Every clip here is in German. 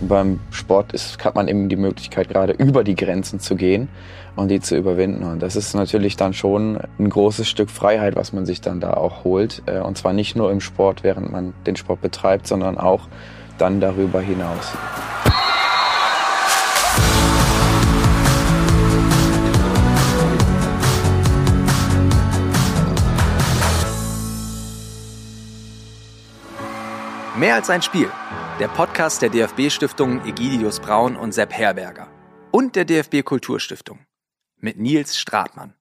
Beim Sport ist, hat man eben die Möglichkeit, gerade über die Grenzen zu gehen und die zu überwinden. Und das ist natürlich dann schon ein großes Stück Freiheit, was man sich dann da auch holt. Äh, und zwar nicht nur im Sport, während man den Sport betreibt, sondern auch dann darüber hinaus. Mehr als ein Spiel. Der Podcast der DFB-Stiftungen Egidius Braun und Sepp Herberger. Und der DFB Kulturstiftung. Mit Nils Stratmann.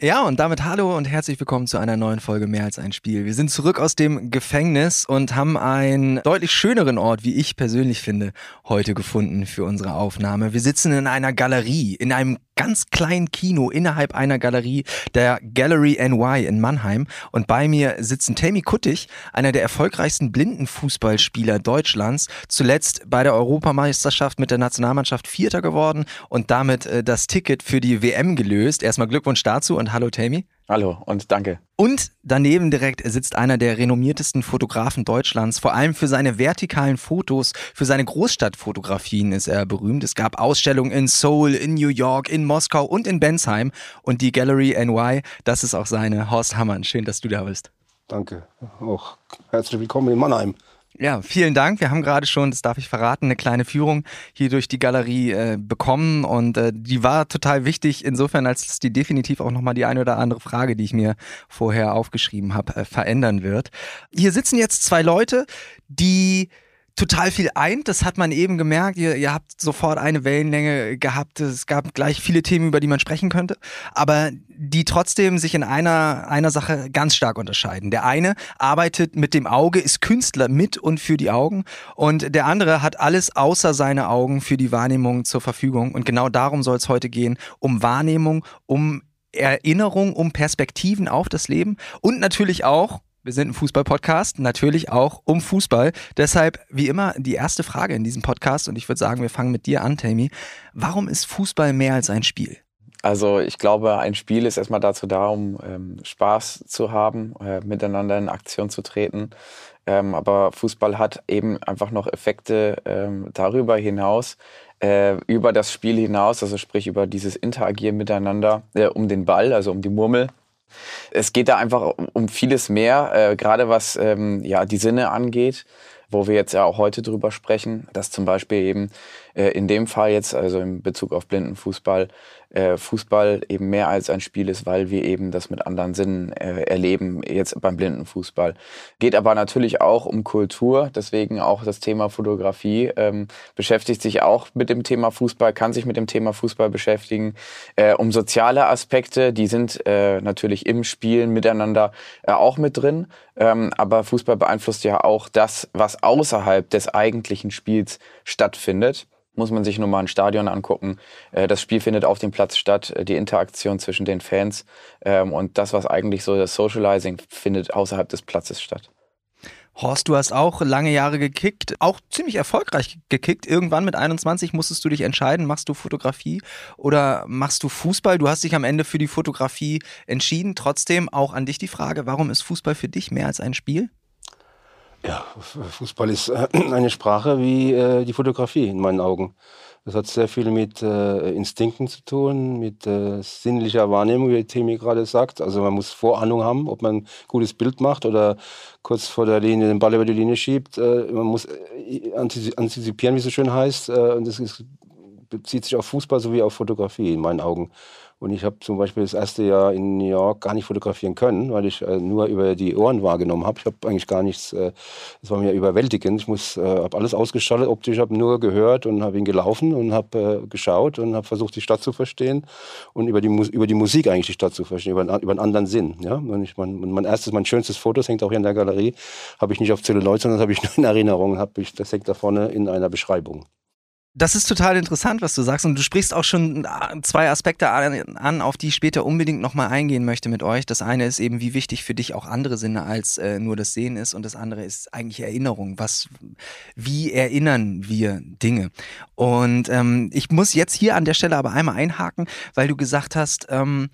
Ja, und damit hallo und herzlich willkommen zu einer neuen Folge Mehr als ein Spiel. Wir sind zurück aus dem Gefängnis und haben einen deutlich schöneren Ort, wie ich persönlich finde, heute gefunden für unsere Aufnahme. Wir sitzen in einer Galerie, in einem ganz kleinen Kino innerhalb einer Galerie, der Gallery NY in Mannheim. Und bei mir sitzen Tammy Kuttig, einer der erfolgreichsten Blindenfußballspieler Deutschlands, zuletzt bei der Europameisterschaft mit der Nationalmannschaft Vierter geworden und damit äh, das Ticket für die WM gelöst. Erstmal Glückwunsch dazu und hallo Tammy. Hallo und danke. Und daneben direkt sitzt einer der renommiertesten Fotografen Deutschlands. Vor allem für seine vertikalen Fotos, für seine Großstadtfotografien ist er berühmt. Es gab Ausstellungen in Seoul, in New York, in Moskau und in Bensheim. Und die Gallery NY, das ist auch seine. Horst Hammann, schön, dass du da bist. Danke. Auch herzlich willkommen in Mannheim. Ja, vielen Dank. Wir haben gerade schon, das darf ich verraten, eine kleine Führung hier durch die Galerie äh, bekommen und äh, die war total wichtig insofern, als es die definitiv auch nochmal die eine oder andere Frage, die ich mir vorher aufgeschrieben habe, äh, verändern wird. Hier sitzen jetzt zwei Leute, die total viel eint. Das hat man eben gemerkt. Ihr, ihr habt sofort eine Wellenlänge gehabt. Es gab gleich viele Themen, über die man sprechen könnte, aber die trotzdem sich in einer, einer Sache ganz stark unterscheiden. Der eine arbeitet mit dem Auge, ist Künstler mit und für die Augen und der andere hat alles außer seine Augen für die Wahrnehmung zur Verfügung. Und genau darum soll es heute gehen, um Wahrnehmung, um Erinnerung, um Perspektiven auf das Leben und natürlich auch, wir sind ein Fußball-Podcast, natürlich auch um Fußball. Deshalb, wie immer, die erste Frage in diesem Podcast und ich würde sagen, wir fangen mit dir an, Tammy. Warum ist Fußball mehr als ein Spiel? Also ich glaube, ein Spiel ist erstmal dazu da, um ähm, Spaß zu haben, äh, miteinander in Aktion zu treten. Ähm, aber Fußball hat eben einfach noch Effekte ähm, darüber hinaus, äh, über das Spiel hinaus, also sprich über dieses Interagieren miteinander äh, um den Ball, also um die Murmel. Es geht da einfach um vieles mehr, äh, gerade was ähm, ja, die Sinne angeht, wo wir jetzt ja auch heute drüber sprechen, dass zum Beispiel eben äh, in dem Fall jetzt, also in Bezug auf Blindenfußball, äh, Fußball eben mehr als ein Spiel ist, weil wir eben das mit anderen Sinnen äh, erleben, jetzt beim Blindenfußball. Geht aber natürlich auch um Kultur, deswegen auch das Thema Fotografie, ähm, beschäftigt sich auch mit dem Thema Fußball, kann sich mit dem Thema Fußball beschäftigen. Äh, um soziale Aspekte, die sind äh, natürlich im Spielen miteinander äh, auch mit drin, ähm, aber Fußball beeinflusst ja auch das, was außerhalb des eigentlichen Spiels stattfindet muss man sich nur mal ein Stadion angucken. Äh, das Spiel findet auf dem Platz statt, äh, die Interaktion zwischen den Fans ähm, und das, was eigentlich so das Socializing findet außerhalb des Platzes statt. Horst, du hast auch lange Jahre gekickt, auch ziemlich erfolgreich gekickt. Irgendwann mit 21 musstest du dich entscheiden, machst du Fotografie oder machst du Fußball? Du hast dich am Ende für die Fotografie entschieden. Trotzdem auch an dich die Frage, warum ist Fußball für dich mehr als ein Spiel? Ja, Fußball ist äh, eine Sprache wie äh, die Fotografie in meinen Augen. Das hat sehr viel mit äh, Instinkten zu tun, mit sinnlicher Wahrnehmung, wie Temi gerade sagt. Also man muss Vorahnung haben, ob man ein gutes Bild macht oder kurz vor der Linie den Ball über die Linie schiebt. Man muss antizipieren, wie es so schön heißt. und das bezieht sich auf Fußball sowie auf Fotografie in meinen Augen. Und ich habe zum Beispiel das erste Jahr in New York gar nicht fotografieren können, weil ich äh, nur über die Ohren wahrgenommen habe. Ich habe eigentlich gar nichts, äh, das war mir überwältigend. Ich muss, äh, habe alles ausgeschaltet optisch, habe nur gehört und habe ihn gelaufen und habe äh, geschaut und habe versucht, die Stadt zu verstehen und über die, über die Musik eigentlich die Stadt zu verstehen, über, über einen anderen Sinn. Ja? Und ich, mein, mein erstes, mein schönstes Foto, das hängt auch hier in der Galerie, habe ich nicht auf Zelluloid, sondern das habe ich nur in Erinnerung, hab ich, das hängt da vorne in einer Beschreibung. Das ist total interessant, was du sagst. Und du sprichst auch schon äh, zwei Aspekte an, auf die ich später unbedingt nochmal eingehen möchte mit euch. Das eine ist eben, wie wichtig für dich auch andere Sinne als äh, nur das Sehen ist. Und das andere ist eigentlich Erinnerung. Was, wie erinnern wir Dinge? Und ähm, ich muss jetzt hier an der Stelle aber einmal einhaken, weil du gesagt hast, ähm,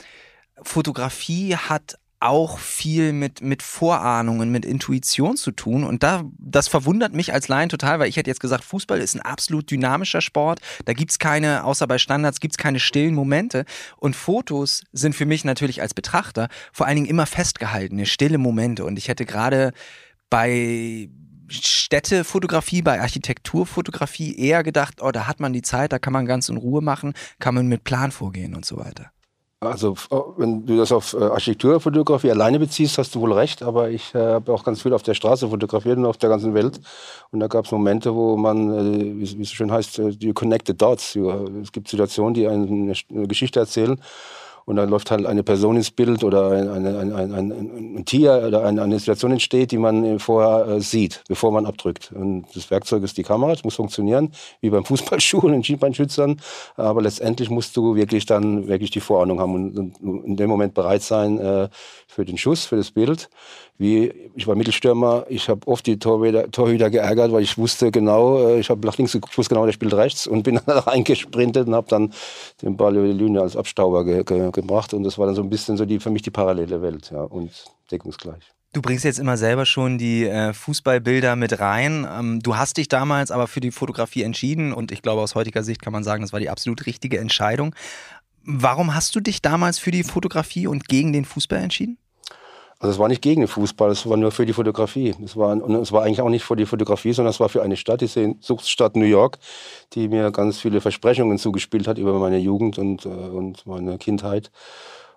Fotografie hat auch viel mit, mit Vorahnungen, mit Intuition zu tun. Und da, das verwundert mich als Laien total, weil ich hätte jetzt gesagt, Fußball ist ein absolut dynamischer Sport. Da gibt's keine, außer bei Standards, gibt's keine stillen Momente. Und Fotos sind für mich natürlich als Betrachter vor allen Dingen immer festgehaltene, stille Momente. Und ich hätte gerade bei Städtefotografie, bei Architekturfotografie eher gedacht, oh, da hat man die Zeit, da kann man ganz in Ruhe machen, kann man mit Plan vorgehen und so weiter. Also wenn du das auf äh, Architekturfotografie alleine beziehst, hast du wohl recht, aber ich äh, habe auch ganz viel auf der Straße fotografiert und auf der ganzen Welt. Und da gab es Momente, wo man, äh, wie, es schön heißt, äh, you connect the dots. Es gibt Situationen, die eine Geschichte erzählen und dann läuft halt eine Person ins Bild oder ein, ein, ein, ein Tier oder eine, Situation entsteht, die man äh, vorher äh, sieht, bevor man abdrückt. Und das Werkzeug ist die Kamera, das muss funktionieren, wie beim Fußballschuh und den Schienbeinschützern. Aber letztendlich musst du wirklich dann wirklich die Vorahnung haben und, in dem Moment bereit sein äh, für den Schuss, für das Bild wie ich war Mittelstürmer, ich habe oft die Torhüter, Torhüter geärgert, weil ich wusste genau, ich habe nach links, ich wusste genau, der spielt rechts und bin dann reingesprintet und habe dann den Ball über die Linie als Abstauber ge ge gebracht und das war dann so ein bisschen so die für mich die parallele Welt ja, und deckungsgleich. Du bringst jetzt immer selber schon die äh, Fußballbilder mit rein. Ähm, du hast dich damals aber für die Fotografie entschieden und ich glaube aus heutiger Sicht kann man sagen, das war die absolut richtige Entscheidung. Warum hast du dich damals für die Fotografie und gegen den Fußball entschieden? Also es war nicht gegen den Fußball, es war nur für die Fotografie. Es war, und es war eigentlich auch nicht für die Fotografie, sondern es war für eine Stadt, die Sehnsuchtsstadt New York, die mir ganz viele Versprechungen zugespielt hat über meine Jugend und, äh, und meine Kindheit.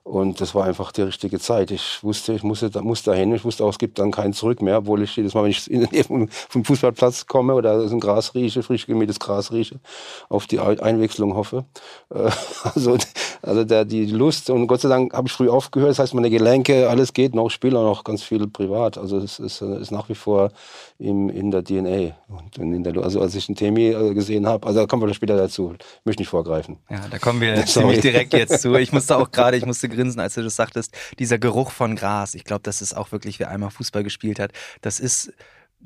Und das war einfach die richtige Zeit. Ich wusste, ich musste, musste dahin. Ich wusste auch, es gibt dann kein Zurück mehr, obwohl ich jedes Mal, wenn ich in der Nähe vom Fußballplatz komme oder ein Gras rieche, frisch gemähtes Gras rieche, auf die Einwechslung hoffe. Äh, also, also der, die Lust und Gott sei Dank habe ich früh aufgehört. Das heißt, meine Gelenke, alles geht noch, spiele auch noch ganz viel privat. Also es ist, ist nach wie vor im, in der DNA. Und in der, also als ich den Temi äh, gesehen habe, also da kommen wir später dazu. Ich möchte nicht vorgreifen. Ja, da kommen wir ziemlich direkt jetzt zu. Ich musste auch gerade, ich musste grinsen, als du das sagtest, dieser Geruch von Gras. Ich glaube, das ist auch wirklich, wer einmal Fußball gespielt hat, das ist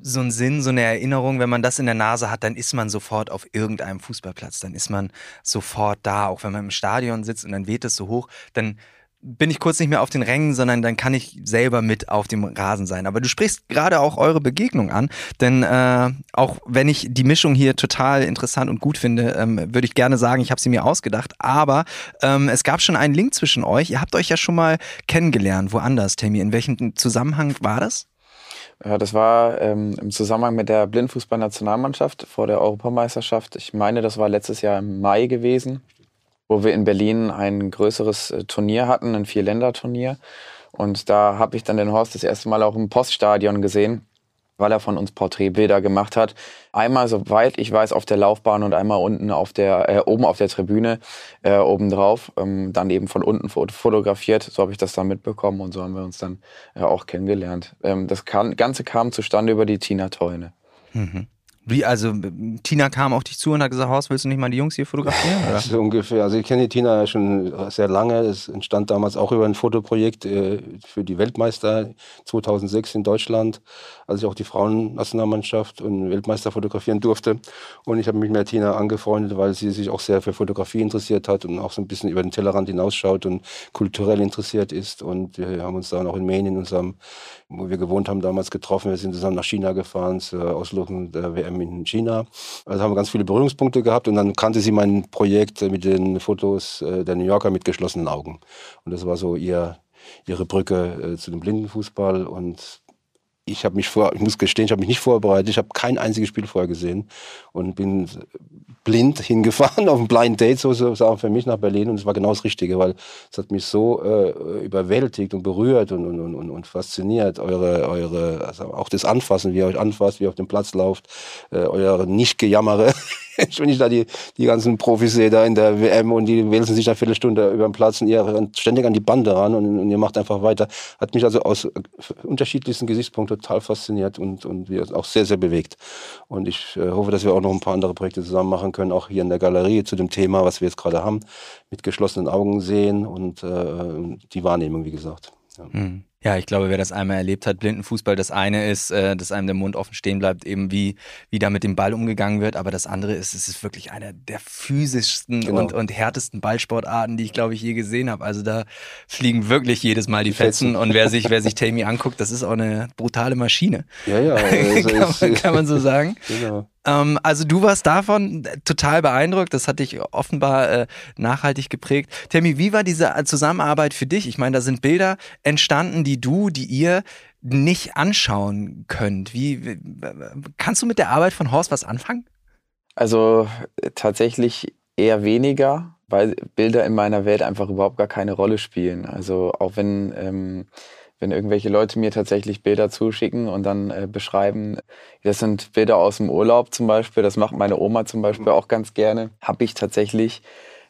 so ein Sinn, so eine Erinnerung, wenn man das in der Nase hat, dann ist man sofort auf irgendeinem Fußballplatz, dann ist man sofort da, auch wenn man im Stadion sitzt und dann weht es so hoch, dann bin ich kurz nicht mehr auf den Rängen, sondern dann kann ich selber mit auf dem Rasen sein. Aber du sprichst gerade auch eure Begegnung an, denn äh, auch wenn ich die Mischung hier total interessant und gut finde, ähm, würde ich gerne sagen, ich habe sie mir ausgedacht. Aber ähm, es gab schon einen Link zwischen euch. Ihr habt euch ja schon mal kennengelernt, woanders, Tammy. In welchem Zusammenhang war das? Ja, das war ähm, im Zusammenhang mit der Blindfußball-Nationalmannschaft vor der Europameisterschaft. Ich meine, das war letztes Jahr im Mai gewesen wo wir in Berlin ein größeres äh, Turnier hatten, ein Vierländer-Turnier. Und da habe ich dann den Horst das erste Mal auch im Poststadion gesehen, weil er von uns Porträtbilder gemacht hat. Einmal, soweit ich weiß, auf der Laufbahn und einmal unten auf der, äh, oben auf der Tribüne, äh, oben drauf. Ähm, dann eben von unten fotografiert. So habe ich das dann mitbekommen und so haben wir uns dann äh, auch kennengelernt. Ähm, das Ganze kam zustande über die Tina Teune. Mhm. Wie, also Tina kam auf dich zu und hat gesagt, Horst, willst du nicht mal die Jungs hier fotografieren? Oder? So ungefähr. Also ich kenne die Tina ja schon sehr lange. Es entstand damals auch über ein Fotoprojekt äh, für die Weltmeister 2006 in Deutschland, als ich auch die Frauennationalmannschaft und Weltmeister fotografieren durfte. Und ich habe mich mit Tina angefreundet, weil sie sich auch sehr für Fotografie interessiert hat und auch so ein bisschen über den Tellerrand hinausschaut und kulturell interessiert ist. Und wir haben uns dann auch in Maine in unserem, wo wir gewohnt haben, damals getroffen. Wir sind zusammen nach China gefahren zur Auslosung der WM in China. Also haben wir ganz viele Berührungspunkte gehabt und dann kannte sie mein Projekt mit den Fotos äh, der New Yorker mit geschlossenen Augen. Und das war so ihr, ihre Brücke äh, zu dem Blindenfußball und ich habe mich vor, ich muss gestehen, ich habe mich nicht vorbereitet. Ich habe kein einziges Spiel vorher gesehen und bin blind hingefahren auf ein Blind Date sozusagen für mich nach Berlin und es war genau das Richtige, weil es hat mich so äh, überwältigt und berührt und, und, und, und fasziniert. Eure, eure, also auch das Anfassen, wie ihr euch anfasst, wie ihr auf dem Platz lauft, äh, eure Nicht-Gejammere. wenn ich da die, die ganzen Profis sehe da in der WM und die wälzen sich eine Viertelstunde über den Platz und ihr ständig an die Bande ran und, und ihr macht einfach weiter. Hat mich also aus unterschiedlichsten Gesichtspunkten total fasziniert und, und auch sehr, sehr bewegt. Und ich äh, hoffe, dass wir auch noch ein paar andere Projekte zusammen machen können, auch hier in der Galerie zu dem Thema, was wir jetzt gerade haben, mit geschlossenen Augen sehen und äh, die Wahrnehmung, wie gesagt. Ja. Mhm. Ja, ich glaube, wer das einmal erlebt hat, Blindenfußball, das eine ist, äh, dass einem der Mund offen stehen bleibt, eben wie, wie da mit dem Ball umgegangen wird, aber das andere ist, es ist wirklich einer der physischsten genau. und, und härtesten Ballsportarten, die ich, glaube ich, je gesehen habe. Also da fliegen wirklich jedes Mal die Fetzen und wer sich, wer sich Tammy anguckt, das ist auch eine brutale Maschine. Ja, ja. Also kann, man, kann man so sagen. Genau. Ähm, also du warst davon total beeindruckt. Das hat dich offenbar äh, nachhaltig geprägt. Tammy, wie war diese Zusammenarbeit für dich? Ich meine, da sind Bilder entstanden, die du, die ihr nicht anschauen könnt. Wie, wie kannst du mit der Arbeit von Horst was anfangen? Also tatsächlich eher weniger, weil Bilder in meiner Welt einfach überhaupt gar keine Rolle spielen. Also auch wenn ähm, wenn irgendwelche Leute mir tatsächlich Bilder zuschicken und dann äh, beschreiben, das sind Bilder aus dem Urlaub zum Beispiel, das macht meine Oma zum Beispiel auch ganz gerne, habe ich tatsächlich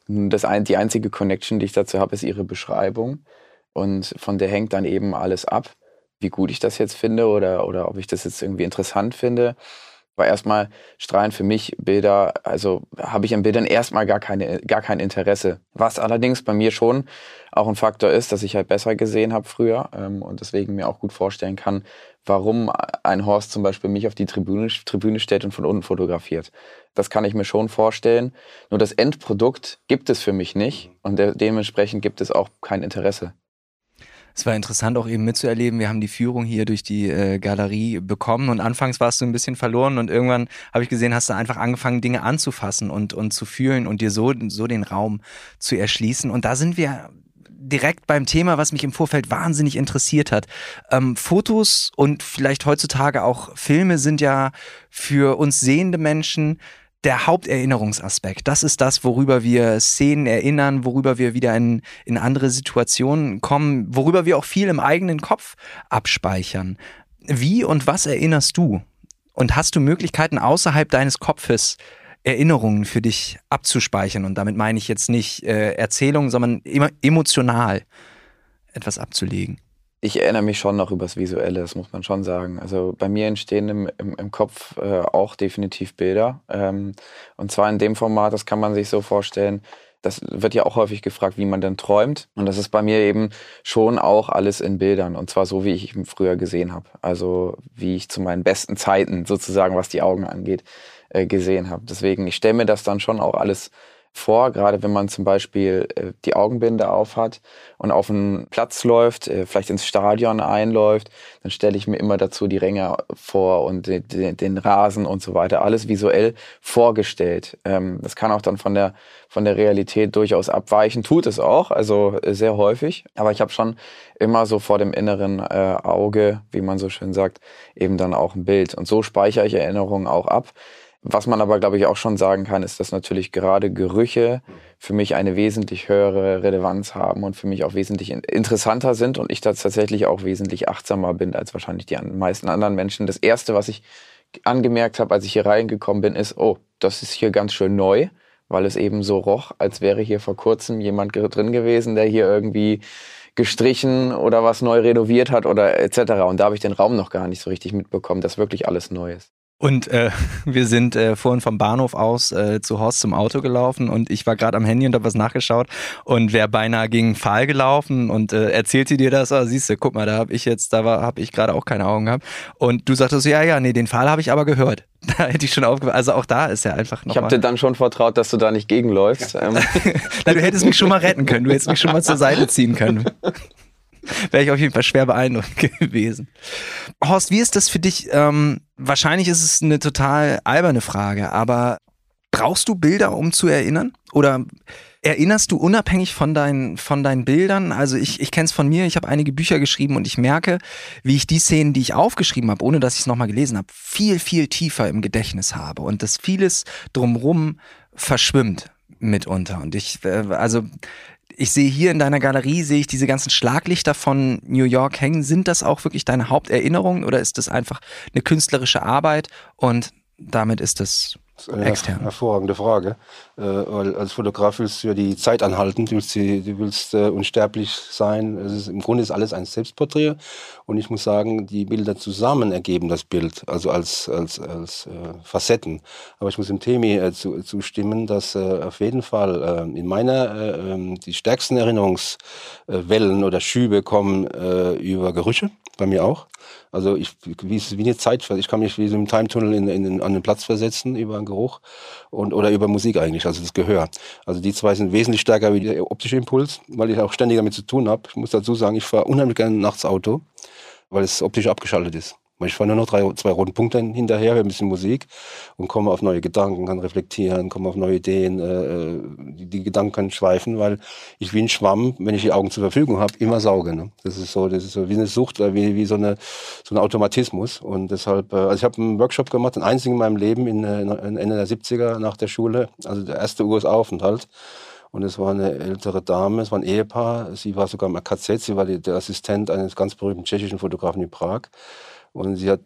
das ein, die einzige Connection, die ich dazu habe, ist ihre Beschreibung und von der hängt dann eben alles ab, wie gut ich das jetzt finde oder, oder ob ich das jetzt irgendwie interessant finde. Aber erstmal strahlen für mich Bilder, also habe ich an Bildern erstmal gar, keine, gar kein Interesse. Was allerdings bei mir schon auch ein Faktor ist, dass ich halt besser gesehen habe früher ähm, und deswegen mir auch gut vorstellen kann, warum ein Horst zum Beispiel mich auf die Tribüne, Tribüne stellt und von unten fotografiert. Das kann ich mir schon vorstellen. Nur das Endprodukt gibt es für mich nicht und de dementsprechend gibt es auch kein Interesse. Es war interessant auch eben mitzuerleben. Wir haben die Führung hier durch die äh, Galerie bekommen und anfangs warst du ein bisschen verloren und irgendwann habe ich gesehen, hast du einfach angefangen, Dinge anzufassen und, und zu fühlen und dir so, so den Raum zu erschließen. Und da sind wir direkt beim Thema, was mich im Vorfeld wahnsinnig interessiert hat. Ähm, Fotos und vielleicht heutzutage auch Filme sind ja für uns sehende Menschen der Haupterinnerungsaspekt. Das ist das, worüber wir Szenen erinnern, worüber wir wieder in, in andere Situationen kommen, worüber wir auch viel im eigenen Kopf abspeichern. Wie und was erinnerst du? Und hast du Möglichkeiten außerhalb deines Kopfes, Erinnerungen für dich abzuspeichern? Und damit meine ich jetzt nicht äh, Erzählungen, sondern emotional etwas abzulegen ich erinnere mich schon noch übers Visuelle, das muss man schon sagen. Also bei mir entstehen im, im, im Kopf äh, auch definitiv Bilder. Ähm, und zwar in dem Format, das kann man sich so vorstellen, das wird ja auch häufig gefragt, wie man denn träumt. Und das ist bei mir eben schon auch alles in Bildern. Und zwar so, wie ich ihn früher gesehen habe. Also wie ich zu meinen besten Zeiten sozusagen, was die Augen angeht, äh, gesehen habe. Deswegen, ich stelle mir das dann schon auch alles vor, gerade wenn man zum Beispiel äh, die Augenbinde aufhat und auf einen Platz läuft, äh, vielleicht ins Stadion einläuft, dann stelle ich mir immer dazu die Ränge vor und den, den Rasen und so weiter, alles visuell vorgestellt. Ähm, das kann auch dann von der, von der Realität durchaus abweichen, tut es auch, also äh, sehr häufig, aber ich habe schon immer so vor dem inneren äh, Auge, wie man so schön sagt, eben dann auch ein Bild. Und so speichere ich Erinnerungen auch ab. Was man aber, glaube ich, auch schon sagen kann, ist, dass natürlich gerade Gerüche für mich eine wesentlich höhere Relevanz haben und für mich auch wesentlich interessanter sind und ich da tatsächlich auch wesentlich achtsamer bin als wahrscheinlich die meisten anderen Menschen. Das Erste, was ich angemerkt habe, als ich hier reingekommen bin, ist, oh, das ist hier ganz schön neu, weil es eben so roch, als wäre hier vor kurzem jemand drin gewesen, der hier irgendwie gestrichen oder was neu renoviert hat oder etc. Und da habe ich den Raum noch gar nicht so richtig mitbekommen, dass wirklich alles neu ist. Und äh, wir sind äh, vorhin vom Bahnhof aus äh, zu Horst zum Auto gelaufen und ich war gerade am Handy und habe was nachgeschaut und wäre beinahe gegen Pfahl gelaufen und äh, erzählte dir das, oh, siehst du, guck mal, da habe ich jetzt, da habe ich gerade auch keine Augen gehabt und du sagtest, ja, ja, nee, den Pfahl habe ich aber gehört. Da hätte ich schon aufgehört. Also auch da ist ja einfach noch. Ich habe dir dann schon vertraut, dass du da nicht gegenläufst. Ähm. Na, du hättest mich schon mal retten können. Du hättest mich schon mal zur Seite ziehen können. wäre ich auf jeden Fall schwer beeindruckt gewesen. Horst, wie ist das für dich? Ähm, wahrscheinlich ist es eine total alberne Frage, aber brauchst du Bilder, um zu erinnern? Oder erinnerst du unabhängig von deinen, von deinen Bildern? Also ich, ich kenne es von mir, ich habe einige Bücher geschrieben und ich merke, wie ich die Szenen, die ich aufgeschrieben habe, ohne dass ich es nochmal gelesen habe, viel, viel tiefer im Gedächtnis habe und dass vieles drumrum verschwimmt mitunter. Und ich, äh, also ich sehe hier in deiner Galerie, sehe ich diese ganzen Schlaglichter von New York hängen. Sind das auch wirklich deine Haupterinnerungen oder ist das einfach eine künstlerische Arbeit und damit ist es Das ist eine Extern. hervorragende Frage. Äh, weil als Fotograf willst du ja die Zeit anhalten, du willst, die, du willst äh, unsterblich sein. Ist, Im Grunde ist alles ein Selbstporträt. Und ich muss sagen, die Bilder zusammen ergeben das Bild, also als, als, als äh, Facetten. Aber ich muss dem Themi äh, zu, zustimmen, dass äh, auf jeden Fall äh, in meiner äh, ähm, die stärksten Erinnerungswellen oder Schübe kommen über Gerüche bei mir auch. Also ich, wie, wie eine Zeit, ich kann mich wie so im Time-Tunnel in, in, an den Platz versetzen über einen Geruch und, oder über Musik eigentlich, also das Gehör. Also die zwei sind wesentlich stärker wie der optische Impuls, weil ich auch ständig damit zu tun habe. Ich muss dazu sagen, ich fahre unheimlich gerne nachts Auto, weil es optisch abgeschaltet ist. Ich fahre nur noch drei, zwei roten Punkte hinterher, höre ein bisschen Musik und komme auf neue Gedanken, kann reflektieren, komme auf neue Ideen. Äh, die, die, Gedanken können schweifen, weil ich wie ein Schwamm, wenn ich die Augen zur Verfügung habe, immer sauge. Ne? Das ist so, das ist so wie eine Sucht oder wie, wie so, eine, so ein Automatismus. Und deshalb, äh, also ich habe einen Workshop gemacht, den einzigen in meinem Leben in, äh, in Ende der 70er nach der Schule, also der erste US-Aufenthalt. Und es war eine ältere Dame, es war ein Ehepaar. Sie war sogar im KZ, sie war die, der Assistent eines ganz berühmten tschechischen Fotografen in Prag. Und sie hat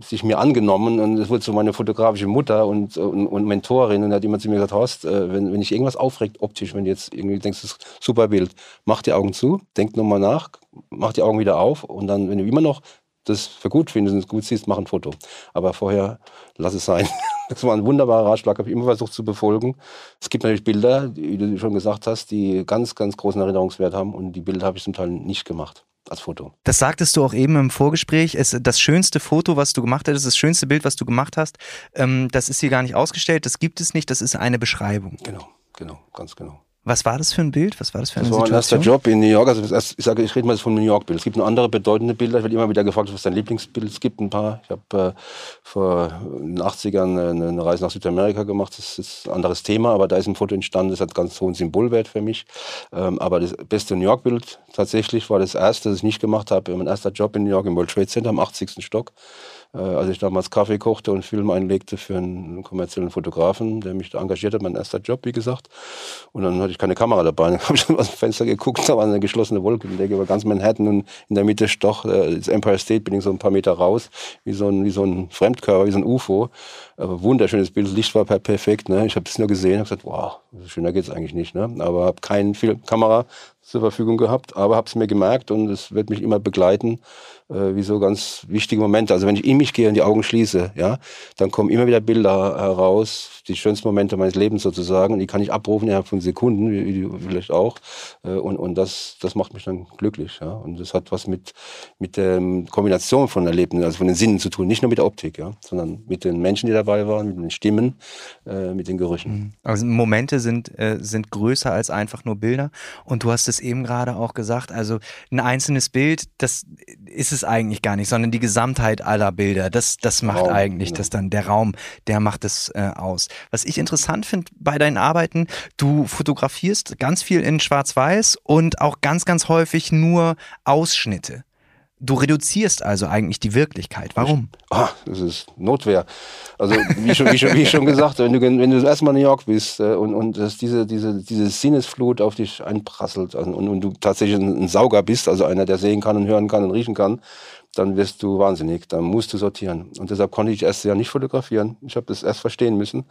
sich mir angenommen und es wurde so meine fotografische Mutter und, und, und Mentorin und hat immer zu mir gesagt, Horst, äh, wenn, wenn dich irgendwas aufregt optisch, wenn du jetzt irgendwie denkst, das ist ein super Bild, mach die Augen zu, denk nochmal nach, mach die Augen wieder auf und dann, wenn du immer noch das für gut findest und es gut siehst, mach ein Foto. Aber vorher lass es sein. Das war ein wunderbarer Ratschlag, habe ich immer versucht zu befolgen. Es gibt natürlich Bilder, wie du schon gesagt hast, die ganz, ganz großen Erinnerungswert haben und die Bilder habe ich zum Teil nicht gemacht als Foto. Das sagtest du auch eben im Vorgespräch. Es, das schönste Foto, was du gemacht hast, das schönste Bild, was du gemacht hast, ähm, das ist hier gar nicht ausgestellt, das gibt es nicht, das ist eine Beschreibung. Genau, genau, ganz genau. Was war das für ein Bild? Was war das für eine das war Situation? mein erster Job in New York. Also ich sage, ich rede mal jetzt vom New York Bild. Es gibt noch andere bedeutende Bilder. Ich werde immer wieder gefragt, was dein Lieblingsbild ist. Es gibt ein paar. Ich habe äh, vor den 80ern eine, eine Reise nach Südamerika gemacht. Das ist ein anderes Thema, aber da ist ein Foto entstanden. Das hat ganz hohen Symbolwert für mich. Ähm, aber das beste New York Bild tatsächlich war das erste, das ich nicht gemacht habe. Mein erster Job in New York im World Trade Center am 80. Stock. Äh, als ich damals Kaffee kochte und Film einlegte für einen kommerziellen Fotografen, der mich da engagiert hat, mein erster Job, wie gesagt. Und dann hatte ich keine Kamera dabei. Dann habe ich aus dem Fenster geguckt, da war eine geschlossene Wolkendecke über ganz Manhattan und in der Mitte stoch äh, das Empire State Building so ein paar Meter raus, wie so ein, wie so ein Fremdkörper, wie so ein UFO. Aber wunderschönes Bild, das Licht war perfekt. Ne? Ich habe es nur gesehen und gesagt, wow, schöner geht's eigentlich nicht. Ne? Aber habe keine Filmkamera zur Verfügung gehabt, aber habe es mir gemerkt und es wird mich immer begleiten äh, wie so ganz wichtige Momente. Also wenn ich in mich gehe und die Augen schließe, ja, dann kommen immer wieder Bilder heraus, die schönsten Momente meines Lebens sozusagen. Und die kann ich abrufen innerhalb von Sekunden, wie, wie vielleicht auch. Äh, und, und das, das macht mich dann glücklich. Ja. Und das hat was mit, mit der Kombination von Erlebnissen, also von den Sinnen zu tun. Nicht nur mit der Optik, ja, sondern mit den Menschen, die dabei waren, mit den Stimmen, äh, mit den Gerüchen. Mhm. Also Momente sind, äh, sind größer als einfach nur Bilder. Und du hast es eben gerade auch gesagt, also ein einzelnes Bild, das ist es eigentlich gar nicht, sondern die Gesamtheit aller Bilder. Das, das macht Raum, eigentlich ja. das dann, der Raum, der macht es äh, aus. Was ich interessant finde bei deinen Arbeiten, du fotografierst ganz viel in Schwarz-Weiß und auch ganz, ganz häufig nur Ausschnitte. Du reduzierst also eigentlich die Wirklichkeit. Warum? Ah, das ist Notwehr. Also wie schon, wie schon, wie schon gesagt, wenn du, wenn du erstmal in New York bist äh, und, und dass diese, diese, diese Sinnesflut auf dich einprasselt und, und, und du tatsächlich ein, Sauger bist, also einer, der sehen kann und hören kann und riechen kann, dann wirst du wahnsinnig. Dann musst du sortieren. Und deshalb konnte ich erst ja nicht fotografieren. Ich habe das erst verstehen müssen.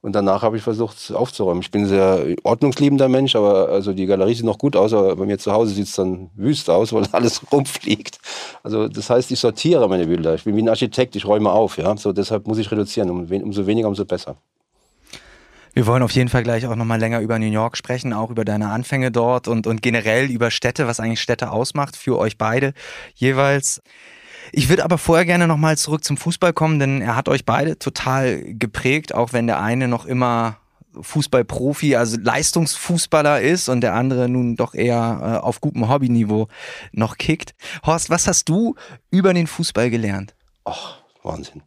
Und danach habe ich versucht aufzuräumen. Ich bin ein sehr ordnungsliebender Mensch, aber also die Galerie sieht noch gut aus, aber bei mir zu Hause sieht es dann wüst aus, weil alles rumfliegt. Also das heißt, ich sortiere meine Bilder. Ich bin wie ein Architekt, ich räume auf. Ja? So, deshalb muss ich reduzieren. Um, umso weniger, umso besser. Wir wollen auf jeden Fall gleich auch nochmal länger über New York sprechen, auch über deine Anfänge dort und, und generell über Städte, was eigentlich Städte ausmacht für euch beide jeweils. Ich würde aber vorher gerne nochmal zurück zum Fußball kommen, denn er hat euch beide total geprägt, auch wenn der eine noch immer Fußballprofi, also Leistungsfußballer ist und der andere nun doch eher äh, auf gutem Hobbyniveau noch kickt. Horst, was hast du über den Fußball gelernt? Ach, Wahnsinn.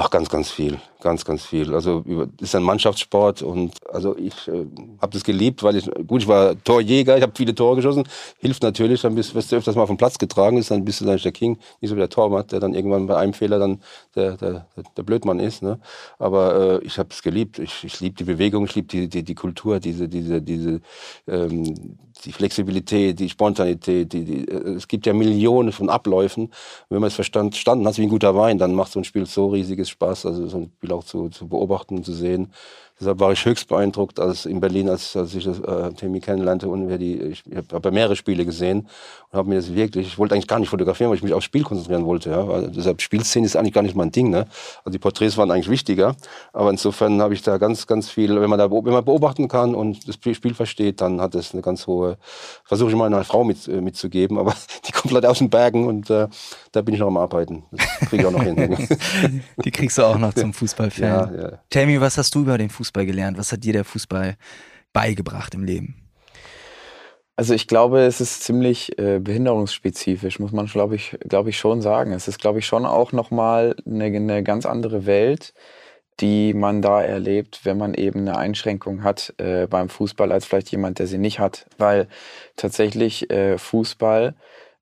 Ach, ganz, ganz viel, ganz, ganz viel. Also ist ein Mannschaftssport und also ich äh, habe das geliebt, weil ich gut, ich war Torjäger, ich habe viele Tore geschossen, hilft natürlich, dann bist, wirst du öfters mal vom Platz getragen, ist dann bist du dann der King, nicht so wie der Torwart, der dann irgendwann bei einem Fehler dann der, der, der Blödmann ist. Ne? Aber äh, ich habe es geliebt. Ich, ich liebe die Bewegung, ich liebe die, die, die Kultur, diese, diese, diese ähm, die Flexibilität, die Spontanität, die, die, äh, es gibt ja Millionen von Abläufen. Wenn man es verstanden hat, wie ein guter Wein, dann macht so ein Spiel so riesiges Spaß. Also so ein Spiel auch zu, zu beobachten und zu sehen. Deshalb war ich höchst beeindruckt, als in Berlin, als, als ich das, äh, Timmy kennenlernte und wir die, ich, ich habe mehrere Spiele gesehen und habe mir das wirklich, ich wollte eigentlich gar nicht fotografieren, weil ich mich aufs Spiel konzentrieren wollte. Ja, weil deshalb Spielszene ist eigentlich gar nicht mein Ding. Ne? Also die Porträts waren eigentlich wichtiger, aber insofern habe ich da ganz, ganz viel, wenn man da wenn man beobachten kann und das Spiel versteht, dann hat es eine ganz hohe, versuche ich mal einer Frau mit, äh, mitzugeben, aber die kommt leider aus den Bergen und äh, da bin ich noch am Arbeiten. Das kriege ich auch noch hin. die kriegst du auch noch zum Fußballfan. Ja, ja. Tammy, was hast du über den Fußball Fußball gelernt? Was hat dir der Fußball beigebracht im Leben? Also ich glaube, es ist ziemlich äh, behinderungsspezifisch, muss man, glaube ich, glaube ich, schon sagen. Es ist, glaube ich, schon auch nochmal eine, eine ganz andere Welt, die man da erlebt, wenn man eben eine Einschränkung hat äh, beim Fußball, als vielleicht jemand, der sie nicht hat. Weil tatsächlich äh, Fußball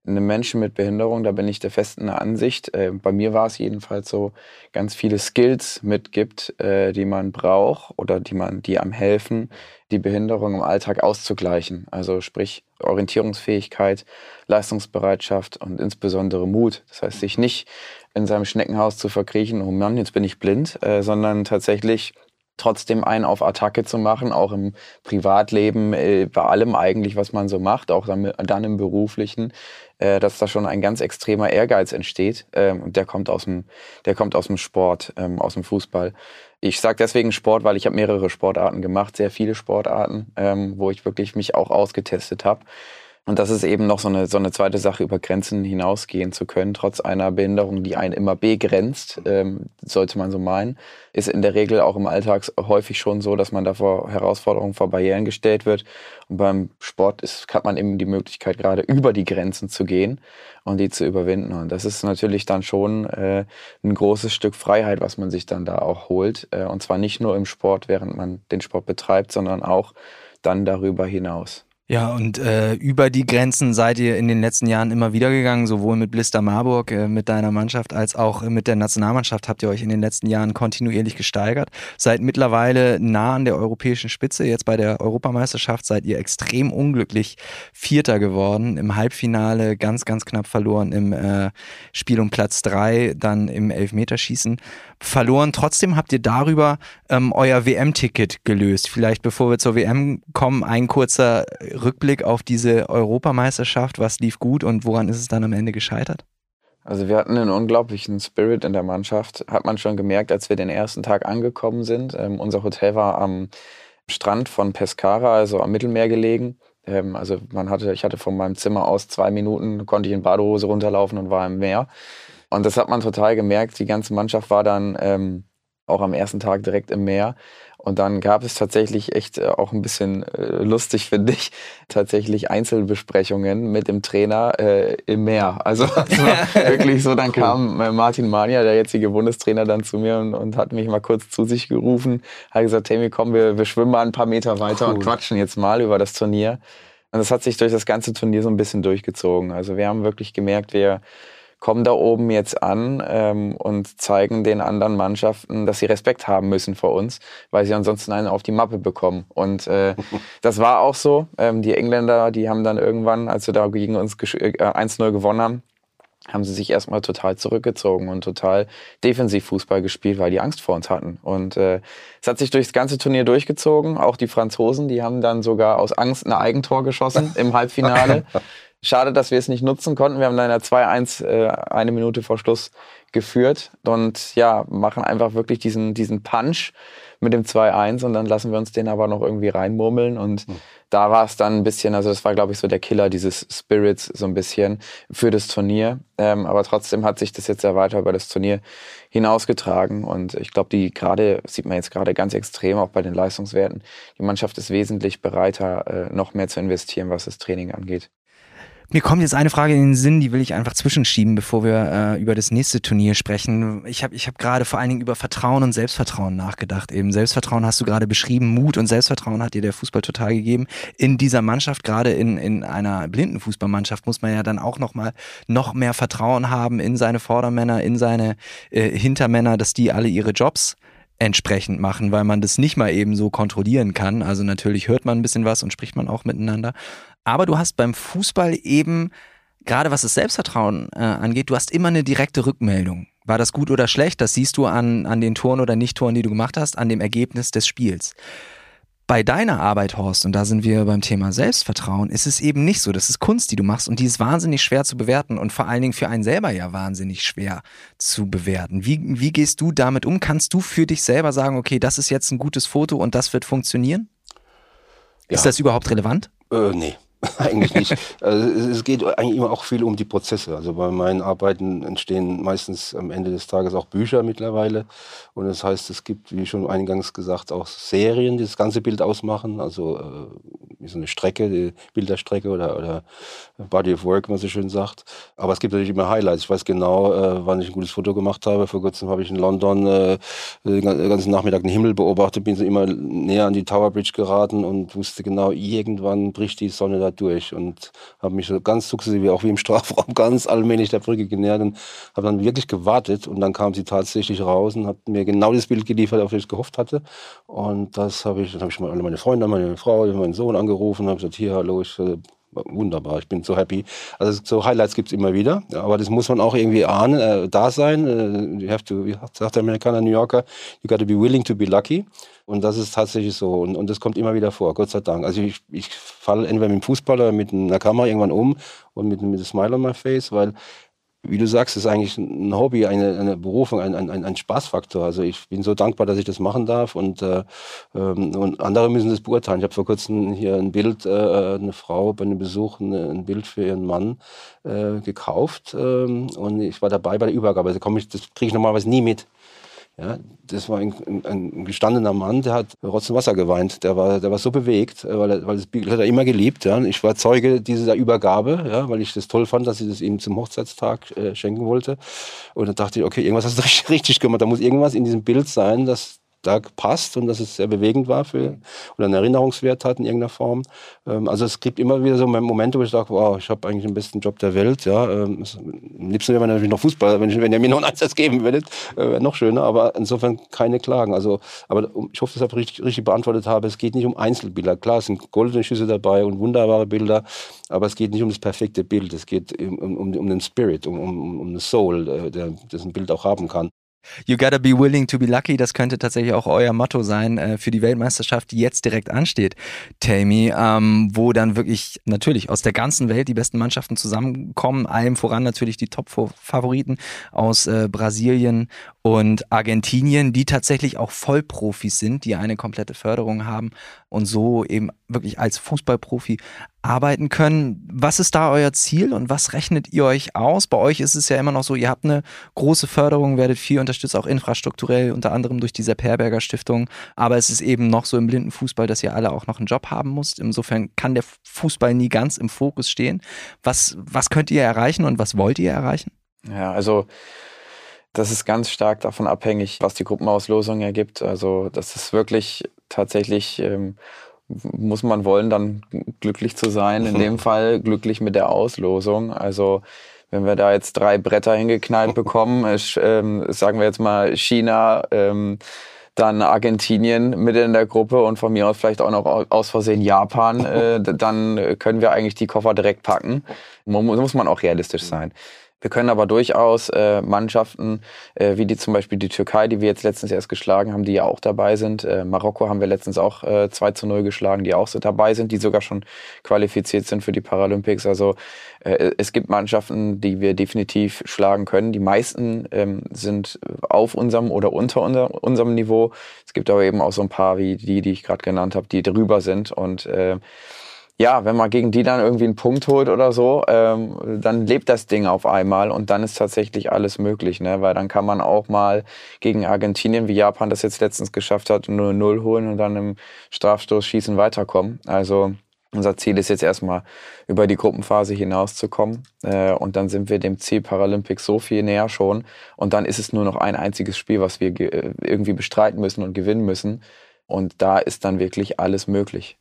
einem Menschen mit Behinderung, da bin ich der festen Ansicht, äh, bei mir war es jedenfalls so, ganz viele Skills mitgibt, äh, die man braucht oder die man, die einem helfen, die Behinderung im Alltag auszugleichen. Also sprich Orientierungsfähigkeit, Leistungsbereitschaft und insbesondere Mut. Das heißt, sich nicht in seinem Schneckenhaus zu verkriechen, oh Mann, jetzt bin ich blind, äh, sondern tatsächlich trotzdem einen auf Attacke zu machen, auch im Privatleben, äh, bei allem eigentlich, was man so macht, auch dann im beruflichen, äh, dass da schon ein ganz extremer Ehrgeiz entsteht. Ähm, und der kommt aus dem, der kommt aus dem Sport, ähm, aus dem Fußball. Ich sage deswegen Sport, weil ich habe mehrere Sportarten gemacht, sehr viele Sportarten, ähm, wo ich wirklich mich auch ausgetestet habe. Und das ist eben noch so eine, so eine zweite Sache, über Grenzen hinausgehen zu können, trotz einer Behinderung, die einen immer begrenzt, ähm, sollte man so meinen, ist in der Regel auch im Alltag häufig schon so, dass man da vor Herausforderungen, vor Barrieren gestellt wird. Und beim Sport ist, hat man eben die Möglichkeit, gerade über die Grenzen zu gehen und die zu überwinden. Und das ist natürlich dann schon äh, ein großes Stück Freiheit, was man sich dann da auch holt. Äh, und zwar nicht nur im Sport, während man den Sport betreibt, sondern auch dann darüber hinaus. Ja, und äh, über die Grenzen seid ihr in den letzten Jahren immer wieder gegangen, sowohl mit Blister Marburg, äh, mit deiner Mannschaft, als auch mit der Nationalmannschaft habt ihr euch in den letzten Jahren kontinuierlich gesteigert. Seid mittlerweile nah an der europäischen Spitze. Jetzt bei der Europameisterschaft seid ihr extrem unglücklich Vierter geworden. Im Halbfinale ganz, ganz knapp verloren im äh, Spiel um Platz drei, dann im Elfmeterschießen verloren. Trotzdem habt ihr darüber ähm, euer WM-Ticket gelöst. Vielleicht bevor wir zur WM kommen, ein kurzer Rückblick auf diese Europameisterschaft, was lief gut und woran ist es dann am Ende gescheitert? Also wir hatten einen unglaublichen Spirit in der Mannschaft, hat man schon gemerkt, als wir den ersten Tag angekommen sind. Ähm, unser Hotel war am Strand von Pescara, also am Mittelmeer gelegen. Ähm, also man hatte, ich hatte von meinem Zimmer aus zwei Minuten, konnte ich in Badehose runterlaufen und war im Meer. Und das hat man total gemerkt. Die ganze Mannschaft war dann ähm, auch am ersten Tag direkt im Meer. Und dann gab es tatsächlich echt äh, auch ein bisschen äh, lustig, finde ich, tatsächlich Einzelbesprechungen mit dem Trainer äh, im Meer. Also wirklich so, dann kam äh, Martin Mania, der jetzige Bundestrainer, dann zu mir und, und, hat mich mal kurz zu sich gerufen, hat gesagt, Tammy, komm, wir, wir schwimmen mal ein paar Meter weiter cool. und quatschen jetzt mal über das Turnier. Und das hat sich durch das ganze Turnier so ein bisschen durchgezogen. Also wir haben wirklich gemerkt, wir kommen da oben jetzt an ähm, und zeigen den anderen Mannschaften, dass sie Respekt haben müssen vor uns, weil sie ansonsten einen auf die Mappe bekommen. Und äh, das war auch so. Ähm, die Engländer, die haben dann irgendwann, als wir da gegen uns äh, 1-0 gewonnen haben, haben sie sich erstmal total zurückgezogen und total defensiv Fußball gespielt, weil die Angst vor uns hatten. Und äh, es hat sich durchs ganze Turnier durchgezogen. Auch die Franzosen, die haben dann sogar aus Angst ein Eigentor geschossen im Halbfinale. Schade, dass wir es nicht nutzen konnten. Wir haben dann 2-1 äh, eine Minute vor Schluss geführt und ja, machen einfach wirklich diesen, diesen Punch mit dem 2-1 und dann lassen wir uns den aber noch irgendwie reinmurmeln und mhm. da war es dann ein bisschen, also das war glaube ich so der Killer dieses Spirits so ein bisschen für das Turnier, ähm, aber trotzdem hat sich das jetzt sehr weiter über das Turnier hinausgetragen und ich glaube, die gerade, sieht man jetzt gerade ganz extrem auch bei den Leistungswerten, die Mannschaft ist wesentlich bereiter, äh, noch mehr zu investieren, was das Training angeht. Mir kommt jetzt eine Frage in den Sinn, die will ich einfach zwischenschieben, bevor wir äh, über das nächste Turnier sprechen. Ich habe ich hab gerade vor allen Dingen über Vertrauen und Selbstvertrauen nachgedacht. Eben Selbstvertrauen hast du gerade beschrieben, Mut und Selbstvertrauen hat dir der Fußball total gegeben. In dieser Mannschaft, gerade in, in einer blinden Fußballmannschaft, muss man ja dann auch nochmal noch mehr Vertrauen haben in seine Vordermänner, in seine äh, Hintermänner, dass die alle ihre Jobs entsprechend machen, weil man das nicht mal eben so kontrollieren kann. Also natürlich hört man ein bisschen was und spricht man auch miteinander. Aber du hast beim Fußball eben, gerade was das Selbstvertrauen äh, angeht, du hast immer eine direkte Rückmeldung War das gut oder schlecht? Das siehst du an, an den Toren oder Nicht-Toren, die du gemacht hast, an dem Ergebnis des Spiels. Bei deiner Arbeit, Horst, und da sind wir beim Thema Selbstvertrauen, ist es eben nicht so. Das ist Kunst, die du machst und die ist wahnsinnig schwer zu bewerten und vor allen Dingen für einen selber ja wahnsinnig schwer zu bewerten. Wie, wie gehst du damit um? Kannst du für dich selber sagen, okay, das ist jetzt ein gutes Foto und das wird funktionieren? Ja. Ist das überhaupt relevant? Äh, nee. eigentlich nicht. Also es geht eigentlich immer auch viel um die Prozesse. Also bei meinen Arbeiten entstehen meistens am Ende des Tages auch Bücher mittlerweile. Und das heißt, es gibt, wie schon eingangs gesagt, auch Serien, die das ganze Bild ausmachen. Also äh, wie so eine Strecke, die Bilderstrecke oder, oder Body of Work, wie man so schön sagt. Aber es gibt natürlich immer Highlights. Ich weiß genau, äh, wann ich ein gutes Foto gemacht habe. Vor kurzem habe ich in London äh, den ganzen Nachmittag den Himmel beobachtet, bin so immer näher an die Tower Bridge geraten und wusste genau, irgendwann bricht die Sonne da durch und habe mich so ganz sukzessive, auch wie im Strafraum, ganz allmählich der Brücke genähert und habe dann wirklich gewartet und dann kam sie tatsächlich raus und hat mir genau das Bild geliefert, auf das ich gehofft hatte. Und das habe ich, dann habe ich mal alle meine Freunde, meine Frau, meinen Sohn angerufen und habe gesagt, hier, hallo, ich äh, wunderbar, ich bin so happy. Also so Highlights gibt es immer wieder, aber das muss man auch irgendwie ahnen, äh, da sein. Äh, you have to, sagt der Amerikaner, New Yorker, you got to be willing to be lucky. Und das ist tatsächlich so. Und, und das kommt immer wieder vor, Gott sei Dank. Also ich, ich falle entweder mit dem Fußball oder mit einer Kamera irgendwann um und mit, mit einem Smile on my face, weil wie du sagst, ist eigentlich ein Hobby, eine, eine Berufung, ein, ein, ein Spaßfaktor. Also ich bin so dankbar, dass ich das machen darf und, äh, ähm, und andere müssen das beurteilen. Ich habe vor kurzem hier ein Bild, äh, eine Frau bei einem Besuch, eine, ein Bild für ihren Mann äh, gekauft ähm, und ich war dabei bei der Übergabe. Also komm ich, das kriege ich normalerweise nie mit. Ja, das war ein, ein, gestandener Mann, der hat Rotz und Wasser geweint. Der war, der war so bewegt, weil, er, weil das Bild hat er immer geliebt. Ja. Ich war Zeuge dieser Übergabe, ja, weil ich das toll fand, dass sie das ihm zum Hochzeitstag äh, schenken wollte. Und dann dachte ich, okay, irgendwas hast du richtig, richtig gemacht. Da muss irgendwas in diesem Bild sein, dass da passt und dass es sehr bewegend war für, oder einen Erinnerungswert hat in irgendeiner Form. Ähm, also es gibt immer wieder so Momente, wo ich sage, wow, ich habe eigentlich den besten Job der Welt. Ja, ähm, am liebsten wäre man natürlich noch Fußball, wenn, ich, wenn ihr mir noch einen Einsatz geben würdet, äh, noch schöner. Aber insofern keine Klagen. Also, aber ich hoffe, dass ich richtig, richtig beantwortet habe. Es geht nicht um Einzelbilder. Klar, es sind goldene Schüsse dabei und wunderbare Bilder, aber es geht nicht um das perfekte Bild. Es geht um, um, um den Spirit, um, um, um das Soul, äh, der, das ein Bild auch haben kann. You gotta be willing to be lucky, das könnte tatsächlich auch euer Motto sein äh, für die Weltmeisterschaft, die jetzt direkt ansteht, Tammy, ähm, wo dann wirklich natürlich aus der ganzen Welt die besten Mannschaften zusammenkommen, allem voran natürlich die Top-Favoriten aus äh, Brasilien und Argentinien, die tatsächlich auch Vollprofis sind, die eine komplette Förderung haben und so eben wirklich als Fußballprofi arbeiten können. Was ist da euer Ziel und was rechnet ihr euch aus? Bei euch ist es ja immer noch so, ihr habt eine große Förderung, werdet viel unterstützt, auch infrastrukturell, unter anderem durch die Sepp Stiftung. Aber es ist eben noch so im blinden Fußball, dass ihr alle auch noch einen Job haben müsst. Insofern kann der Fußball nie ganz im Fokus stehen. Was, was könnt ihr erreichen und was wollt ihr erreichen? Ja, also das ist ganz stark davon abhängig, was die Gruppenauslosung ergibt. Also das ist wirklich tatsächlich, ähm, muss man wollen, dann glücklich zu sein. In dem Fall glücklich mit der Auslosung. Also wenn wir da jetzt drei Bretter hingeknallt bekommen, ist, ähm, sagen wir jetzt mal China, ähm, dann Argentinien mit in der Gruppe und von mir aus vielleicht auch noch aus Versehen Japan, äh, dann können wir eigentlich die Koffer direkt packen. Muss man auch realistisch sein. Wir können aber durchaus äh, Mannschaften, äh, wie die zum Beispiel die Türkei, die wir jetzt letztens erst geschlagen haben, die ja auch dabei sind. Äh, Marokko haben wir letztens auch äh, 2 zu 0 geschlagen, die auch so dabei sind, die sogar schon qualifiziert sind für die Paralympics. Also äh, es gibt Mannschaften, die wir definitiv schlagen können. Die meisten ähm, sind auf unserem oder unter unser, unserem Niveau. Es gibt aber eben auch so ein paar wie die, die ich gerade genannt habe, die drüber sind und äh, ja, wenn man gegen die dann irgendwie einen Punkt holt oder so, ähm, dann lebt das Ding auf einmal und dann ist tatsächlich alles möglich, ne? Weil dann kann man auch mal gegen Argentinien, wie Japan das jetzt letztens geschafft hat, nur Null holen und dann im Strafstoßschießen weiterkommen. Also unser Ziel ist jetzt erstmal über die Gruppenphase hinauszukommen äh, und dann sind wir dem Ziel Paralympics so viel näher schon und dann ist es nur noch ein einziges Spiel, was wir irgendwie bestreiten müssen und gewinnen müssen und da ist dann wirklich alles möglich.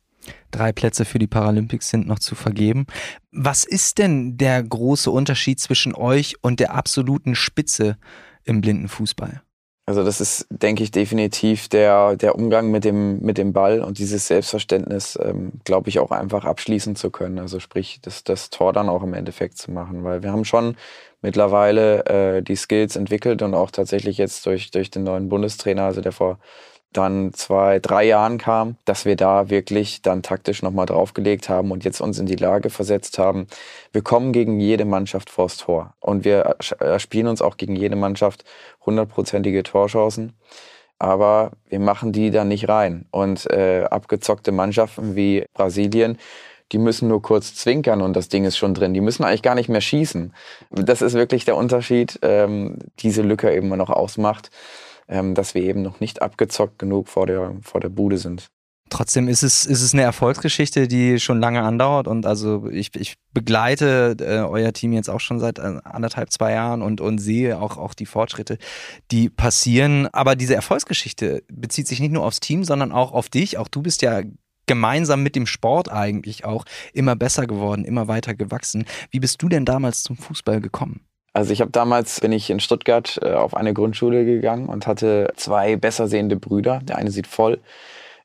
Drei Plätze für die Paralympics sind noch zu vergeben. Was ist denn der große Unterschied zwischen euch und der absoluten Spitze im blinden Fußball? Also das ist, denke ich, definitiv der, der Umgang mit dem, mit dem Ball und dieses Selbstverständnis, ähm, glaube ich, auch einfach abschließen zu können. Also sprich, das, das Tor dann auch im Endeffekt zu machen. Weil wir haben schon mittlerweile äh, die Skills entwickelt und auch tatsächlich jetzt durch, durch den neuen Bundestrainer, also der vor dann zwei, drei Jahren kam, dass wir da wirklich dann taktisch nochmal draufgelegt haben und jetzt uns in die Lage versetzt haben, wir kommen gegen jede Mannschaft vors Tor und wir spielen uns auch gegen jede Mannschaft hundertprozentige Torchancen. Aber wir machen die dann nicht rein. Und äh, abgezockte Mannschaften wie Brasilien, die müssen nur kurz zwinkern und das Ding ist schon drin. Die müssen eigentlich gar nicht mehr schießen. Das ist wirklich der Unterschied, ähm, diese Lücke eben noch ausmacht dass wir eben noch nicht abgezockt genug vor der, vor der Bude sind. Trotzdem ist es, ist es eine Erfolgsgeschichte, die schon lange andauert und also ich, ich begleite äh, euer Team jetzt auch schon seit äh, anderthalb, zwei Jahren und, und sehe auch, auch die Fortschritte, die passieren. Aber diese Erfolgsgeschichte bezieht sich nicht nur aufs Team, sondern auch auf dich. Auch du bist ja gemeinsam mit dem Sport eigentlich auch immer besser geworden, immer weiter gewachsen. Wie bist du denn damals zum Fußball gekommen? Also ich habe damals, bin ich in Stuttgart äh, auf eine Grundschule gegangen und hatte zwei besser sehende Brüder. Der eine sieht voll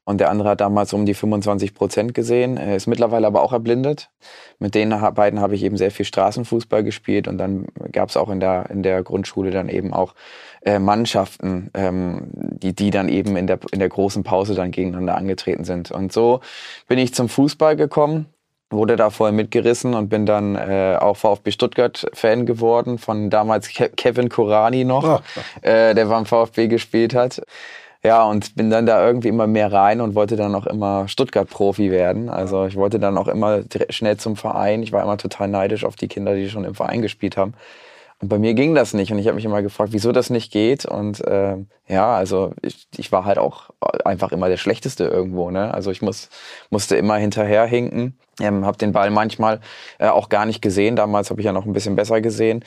und der andere hat damals um die 25 Prozent gesehen, er ist mittlerweile aber auch erblindet. Mit den beiden habe ich eben sehr viel Straßenfußball gespielt und dann gab es auch in der, in der Grundschule dann eben auch äh, Mannschaften, ähm, die, die dann eben in der, in der großen Pause dann gegeneinander angetreten sind. Und so bin ich zum Fußball gekommen wurde da voll mitgerissen und bin dann äh, auch VfB Stuttgart Fan geworden von damals Ke Kevin Korani noch, oh. äh, der beim VfB gespielt hat. Ja, und bin dann da irgendwie immer mehr rein und wollte dann auch immer Stuttgart-Profi werden. Also ich wollte dann auch immer schnell zum Verein. Ich war immer total neidisch auf die Kinder, die schon im Verein gespielt haben. Und bei mir ging das nicht. Und ich habe mich immer gefragt, wieso das nicht geht. Und äh, ja, also ich, ich war halt auch einfach immer der Schlechteste irgendwo. Ne? Also ich muss, musste immer hinterherhinken. Ähm, habe den Ball manchmal äh, auch gar nicht gesehen. Damals habe ich ja noch ein bisschen besser gesehen.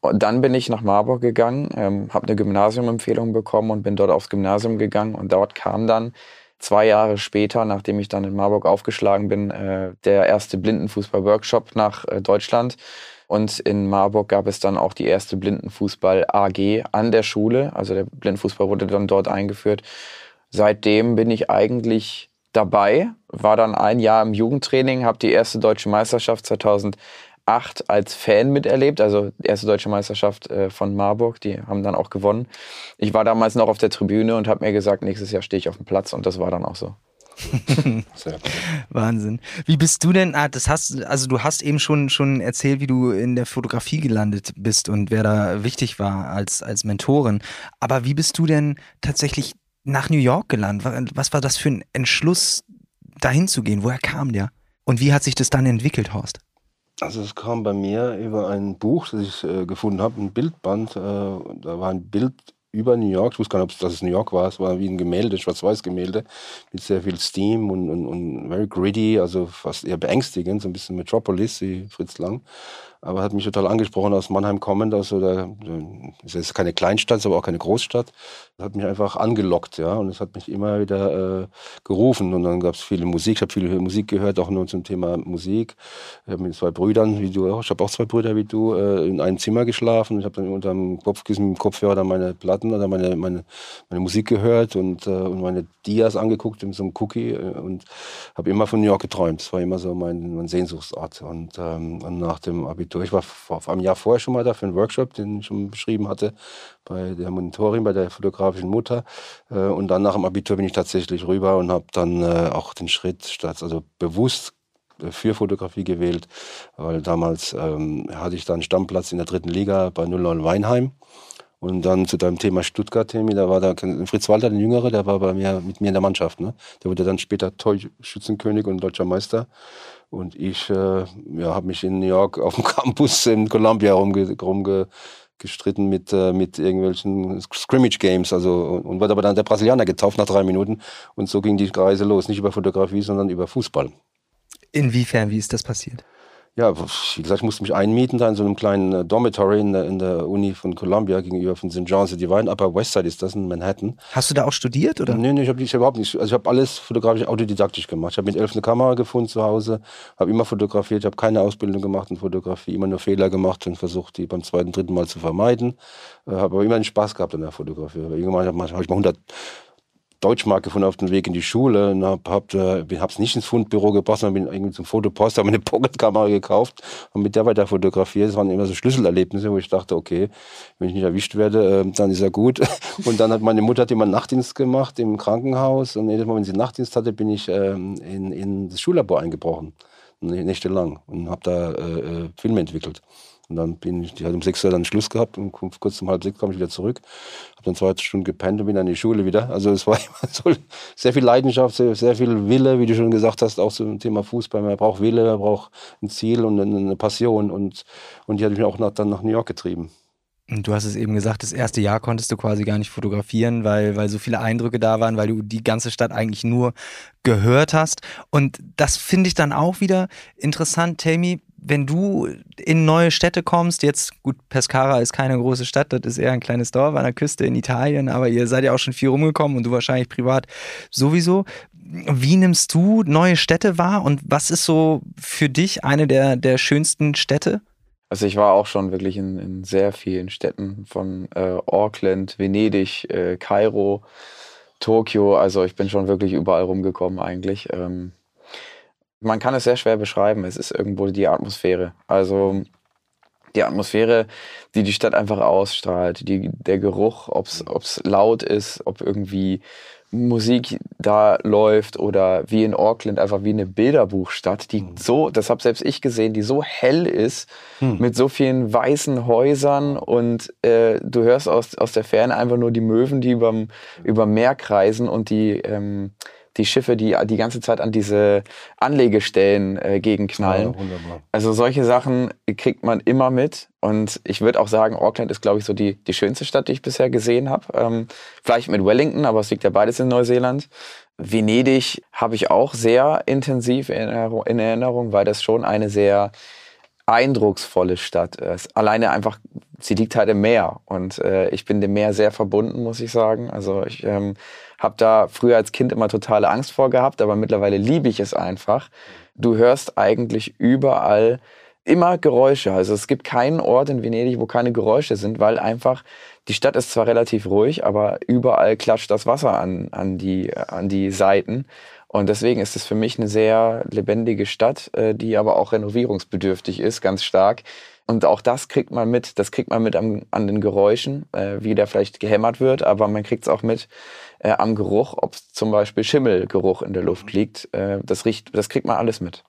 Und dann bin ich nach Marburg gegangen, ähm, habe eine Gymnasiumempfehlung bekommen und bin dort aufs Gymnasium gegangen. Und dort kam dann zwei Jahre später, nachdem ich dann in Marburg aufgeschlagen bin, äh, der erste Blindenfußball-Workshop nach äh, Deutschland und in Marburg gab es dann auch die erste Blindenfußball AG an der Schule. Also der Blindenfußball wurde dann dort eingeführt. Seitdem bin ich eigentlich dabei, war dann ein Jahr im Jugendtraining, habe die erste deutsche Meisterschaft 2008 als Fan miterlebt, also erste deutsche Meisterschaft äh, von Marburg, die haben dann auch gewonnen. Ich war damals noch auf der Tribüne und habe mir gesagt, nächstes Jahr stehe ich auf dem Platz und das war dann auch so. Wahnsinn. Wie bist du denn, ah, das hast, also du hast eben schon, schon erzählt, wie du in der Fotografie gelandet bist und wer da wichtig war als, als Mentorin. Aber wie bist du denn tatsächlich nach New York gelandet? Was war das für ein Entschluss, dahin zu gehen? Woher kam der? Und wie hat sich das dann entwickelt, Horst? Also es kam bei mir über ein Buch, das ich äh, gefunden habe, ein Bildband. Äh, da war ein Bild über New York. Ich wusste gar nicht, ob es New York war. Es war wie ein Gemälde, Schwarz-Weiß-Gemälde mit sehr viel Steam und, und, und very gritty, also fast eher beängstigend, so ein bisschen Metropolis wie Fritz Lang aber hat mich total angesprochen aus Mannheim kommend. Also da, es ist keine Kleinstadt, ist aber auch keine Großstadt. Das hat mich einfach angelockt, ja, und es hat mich immer wieder äh, gerufen. Und dann gab es viele Musik, ich habe viel Musik gehört, auch nur zum Thema Musik. Ich habe mit zwei Brüdern, wie du auch, ich habe auch zwei Brüder wie du, äh, in einem Zimmer geschlafen. Ich habe dann unter dem Kopfkissen mit dem Kopfhörer meine Platten oder meine, meine, meine Musik gehört und, äh, und meine Dias angeguckt in so einem Cookie äh, und habe immer von New York geträumt. Das war immer so mein, mein Sehnsuchtsort. Und, ähm, und nach dem Abitur Abitur. Ich war vor, vor einem Jahr vorher schon mal da für einen Workshop, den ich schon beschrieben hatte, bei der Monitorin, bei der fotografischen Mutter. Äh, und dann nach dem Abitur bin ich tatsächlich rüber und habe dann äh, auch den Schritt statt, also bewusst äh, für Fotografie gewählt, weil damals ähm, hatte ich dann Stammplatz in der dritten Liga bei 09 Weinheim. Und dann zu deinem Thema Stuttgart, Temi, da war da Fritz Walter, der Jüngere, der war bei mir mit mir in der Mannschaft. Ne? Der wurde dann später Torschützenkönig und deutscher Meister. Und ich äh, ja, habe mich in New York auf dem Campus in Columbia rumge rumgestritten mit, äh, mit irgendwelchen Scrimmage Games. Also, und, und wurde aber dann der Brasilianer getauft nach drei Minuten. Und so ging die Reise los. Nicht über Fotografie, sondern über Fußball. Inwiefern, wie ist das passiert? Ja, wie gesagt, ich musste mich einmieten da in so einem kleinen äh, Dormitory in der, in der Uni von Columbia gegenüber von St. John's the Divine. Upper West Side ist das in Manhattan. Hast du da auch studiert oder? Nee, nee, ich habe hab überhaupt nicht. Also ich habe alles fotografisch autodidaktisch gemacht. Ich habe mit elf eine Kamera gefunden zu Hause, habe immer fotografiert, habe keine Ausbildung gemacht in Fotografie, immer nur Fehler gemacht und versucht, die beim zweiten, dritten Mal zu vermeiden. Äh, habe aber immer einen Spaß gehabt an der Fotografie. Irgendwann habe ich mal 100 Deutschmark gefunden auf dem Weg in die Schule und hab, hab, äh, hab's nicht ins Fundbüro gebracht, sondern bin irgendwie zum Fotopost, habe eine Pocketkamera gekauft und mit der weiter fotografiert. Das waren immer so Schlüsselerlebnisse, wo ich dachte, okay, wenn ich nicht erwischt werde, äh, dann ist er gut. Und dann hat meine Mutter hat immer Nachtdienst gemacht im Krankenhaus und jedes Mal, wenn sie Nachtdienst hatte, bin ich ähm, in, in das Schullabor eingebrochen, nächtelang und habe da äh, äh, Filme entwickelt. Und dann bin ich, die hat um sechs Uhr dann Schluss gehabt und kurz um halb sechs kam ich wieder zurück. Habe dann zwei Stunden gepennt und bin dann in die Schule wieder. Also es war immer so sehr viel Leidenschaft, sehr, sehr viel Wille, wie du schon gesagt hast, auch zum Thema Fußball. Man braucht Wille, man braucht ein Ziel und eine Passion. Und, und die hat mich auch nach, dann nach New York getrieben. Du hast es eben gesagt, das erste Jahr konntest du quasi gar nicht fotografieren, weil, weil so viele Eindrücke da waren, weil du die ganze Stadt eigentlich nur gehört hast. Und das finde ich dann auch wieder interessant, Tammy wenn du in neue Städte kommst, jetzt gut, Pescara ist keine große Stadt, das ist eher ein kleines Dorf an der Küste in Italien, aber ihr seid ja auch schon viel rumgekommen und du wahrscheinlich privat sowieso. Wie nimmst du neue Städte wahr und was ist so für dich eine der, der schönsten Städte? Also ich war auch schon wirklich in, in sehr vielen Städten, von äh, Auckland, Venedig, äh, Kairo, Tokio. Also ich bin schon wirklich überall rumgekommen eigentlich. Ähm, man kann es sehr schwer beschreiben. Es ist irgendwo die Atmosphäre. Also die Atmosphäre, die die Stadt einfach ausstrahlt, die, der Geruch, ob es laut ist, ob irgendwie Musik da läuft oder wie in Auckland einfach wie eine Bilderbuchstadt, die mhm. so, das habe selbst ich gesehen, die so hell ist, mhm. mit so vielen weißen Häusern und äh, du hörst aus, aus der Ferne einfach nur die Möwen, die überm, über Meer kreisen und die ähm, die Schiffe, die die ganze Zeit an diese Anlegestellen äh, gegenknallen. Ja, also solche Sachen kriegt man immer mit. Und ich würde auch sagen, Auckland ist, glaube ich, so die, die schönste Stadt, die ich bisher gesehen habe. Ähm, vielleicht mit Wellington, aber es liegt ja beides in Neuseeland. Venedig habe ich auch sehr intensiv in Erinnerung, in Erinnerung, weil das schon eine sehr eindrucksvolle Stadt ist. Alleine einfach, sie liegt halt im Meer und äh, ich bin dem Meer sehr verbunden, muss ich sagen. Also ich ähm, habe da früher als Kind immer totale Angst vor gehabt, aber mittlerweile liebe ich es einfach. Du hörst eigentlich überall immer Geräusche. Also es gibt keinen Ort in Venedig, wo keine Geräusche sind, weil einfach die Stadt ist zwar relativ ruhig, aber überall klatscht das Wasser an, an, die, an die Seiten. Und deswegen ist es für mich eine sehr lebendige Stadt, äh, die aber auch renovierungsbedürftig ist, ganz stark. Und auch das kriegt man mit. Das kriegt man mit an, an den Geräuschen, äh, wie da vielleicht gehämmert wird, aber man kriegt es auch mit äh, am Geruch, ob zum Beispiel Schimmelgeruch in der Luft mhm. liegt. Äh, das, riecht, das kriegt man alles mit.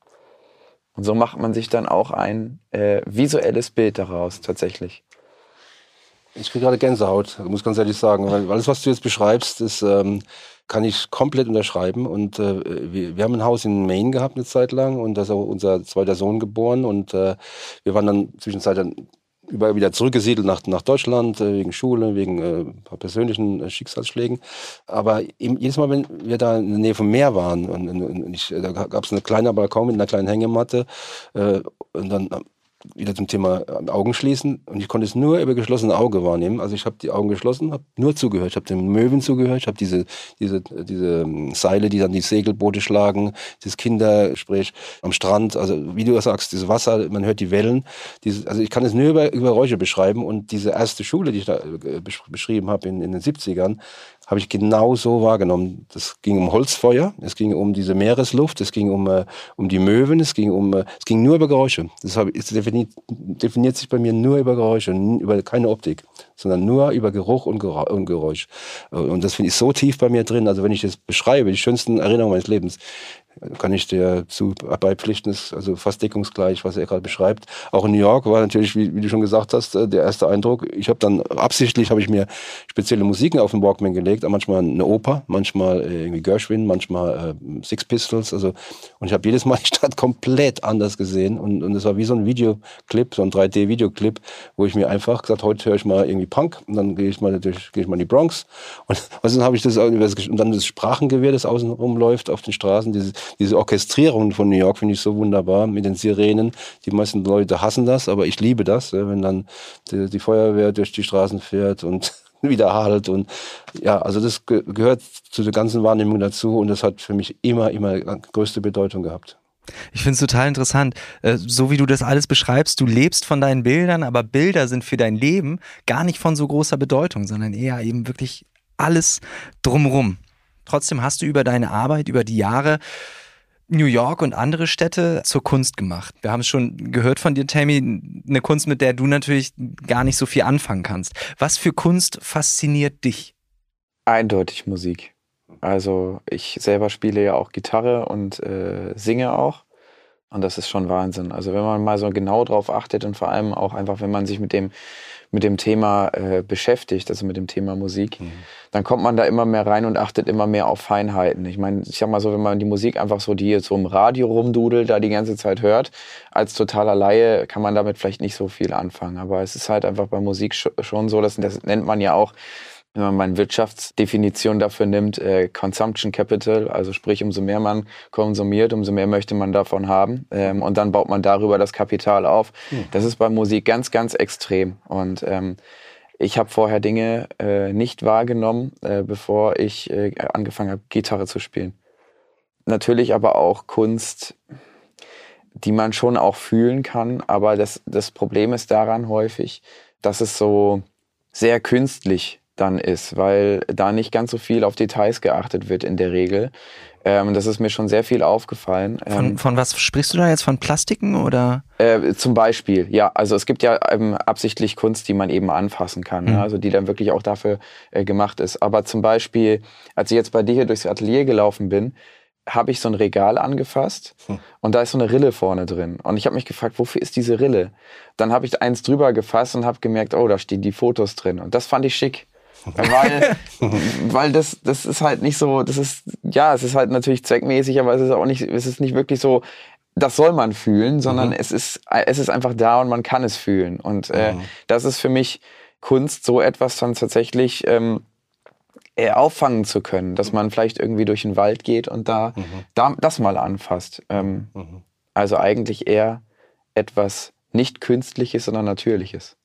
Und so macht man sich dann auch ein äh, visuelles Bild daraus tatsächlich. Ich kriege gerade Gänsehaut, muss ganz ehrlich sagen, weil alles, was du jetzt beschreibst, ist, ähm, kann ich komplett unterschreiben. Und äh, wir, wir, haben ein Haus in Maine gehabt eine Zeit lang und da ist auch unser zweiter Sohn geboren und äh, wir waren dann zwischenzeitlich überall wieder zurückgesiedelt nach, nach Deutschland, äh, wegen Schule, wegen äh, persönlichen äh, Schicksalsschlägen. Aber eben, jedes Mal, wenn wir da in der Nähe vom Meer waren, und, und ich, da gab es eine kleine Balkon mit einer kleinen Hängematte, äh, und dann wieder zum Thema äh, Augen schließen. Und ich konnte es nur über geschlossene Augen wahrnehmen. Also ich habe die Augen geschlossen, habe nur zugehört, ich habe den Möwen zugehört, ich habe diese, diese, diese ähm, Seile, die dann die Segelboote schlagen, das Kindergespräch am Strand, also wie du sagst, das Wasser, man hört die Wellen. Diese, also ich kann es nur über, über Geräusche beschreiben. Und diese erste Schule, die ich da äh, beschrieben habe in, in den 70ern, habe ich genau so wahrgenommen. Das ging um Holzfeuer, es ging um diese Meeresluft, es ging um, äh, um die Möwen, es ging um, äh, es ging nur über Geräusche. Das habe, es definiert, definiert sich bei mir nur über Geräusche, über keine Optik, sondern nur über Geruch und, und Geräusch. Und das finde ich so tief bei mir drin. Also wenn ich das beschreibe, die schönsten Erinnerungen meines Lebens, kann ich dir zu beipflichten, ist also fast deckungsgleich, was er gerade beschreibt. Auch in New York war natürlich, wie, wie du schon gesagt hast, äh, der erste Eindruck. Ich habe dann absichtlich habe ich mir spezielle Musiken auf den Walkman gelegt, manchmal eine Oper, manchmal äh, irgendwie Gershwin, manchmal äh, Six Pistols, also und ich habe jedes Mal die Stadt komplett anders gesehen und und es war wie so ein Videoclip, so ein 3D-Videoclip, wo ich mir einfach gesagt, heute höre ich mal irgendwie Punk und dann gehe ich mal natürlich gehe ich mal in die Bronx und, und dann habe ich das und dann das Sprachengewehr, das außen rumläuft auf den Straßen, dieses diese Orchestrierung von New York finde ich so wunderbar mit den Sirenen. Die meisten Leute hassen das, aber ich liebe das, wenn dann die, die Feuerwehr durch die Straßen fährt und wieder halt und ja, also das ge gehört zu der ganzen Wahrnehmung dazu und das hat für mich immer, immer größte Bedeutung gehabt. Ich finde es total interessant, äh, so wie du das alles beschreibst, du lebst von deinen Bildern, aber Bilder sind für dein Leben gar nicht von so großer Bedeutung, sondern eher eben wirklich alles drumrum. Trotzdem hast du über deine Arbeit, über die Jahre New York und andere Städte zur Kunst gemacht. Wir haben es schon gehört von dir, Tammy, eine Kunst, mit der du natürlich gar nicht so viel anfangen kannst. Was für Kunst fasziniert dich? Eindeutig Musik. Also ich selber spiele ja auch Gitarre und äh, singe auch. Und das ist schon Wahnsinn. Also wenn man mal so genau drauf achtet und vor allem auch einfach, wenn man sich mit dem, mit dem Thema äh, beschäftigt, also mit dem Thema Musik, mhm. dann kommt man da immer mehr rein und achtet immer mehr auf Feinheiten. Ich meine, ich sag mal so, wenn man die Musik einfach so, die jetzt so im Radio rumdudelt, da die ganze Zeit hört, als totaler Laie kann man damit vielleicht nicht so viel anfangen. Aber es ist halt einfach bei Musik schon so, das, das nennt man ja auch wenn man meine Wirtschaftsdefinition dafür nimmt, äh, Consumption Capital, also sprich, umso mehr man konsumiert, umso mehr möchte man davon haben. Ähm, und dann baut man darüber das Kapital auf. Mhm. Das ist bei Musik ganz, ganz extrem. Und ähm, ich habe vorher Dinge äh, nicht wahrgenommen, äh, bevor ich äh, angefangen habe, Gitarre zu spielen. Natürlich aber auch Kunst, die man schon auch fühlen kann. Aber das, das Problem ist daran häufig, dass es so sehr künstlich dann ist, weil da nicht ganz so viel auf Details geachtet wird in der Regel. Ähm, das ist mir schon sehr viel aufgefallen. Von, ähm, von was sprichst du da jetzt? Von Plastiken oder? Äh, zum Beispiel, ja. Also es gibt ja ähm, absichtlich Kunst, die man eben anfassen kann, mhm. ne? also die dann wirklich auch dafür äh, gemacht ist. Aber zum Beispiel, als ich jetzt bei dir hier durchs Atelier gelaufen bin, habe ich so ein Regal angefasst hm. und da ist so eine Rille vorne drin. Und ich habe mich gefragt, wofür ist diese Rille? Dann habe ich eins drüber gefasst und habe gemerkt, oh, da stehen die Fotos drin. Und das fand ich schick. Weil, weil das, das ist halt nicht so, das ist, ja, es ist halt natürlich zweckmäßig, aber es ist auch nicht, es ist nicht wirklich so, das soll man fühlen, sondern mhm. es ist, es ist einfach da und man kann es fühlen. Und äh, mhm. das ist für mich Kunst, so etwas dann tatsächlich ähm, äh, auffangen zu können, dass man vielleicht irgendwie durch den Wald geht und da, mhm. da das mal anfasst. Ähm, mhm. Also eigentlich eher etwas nicht Künstliches, sondern Natürliches.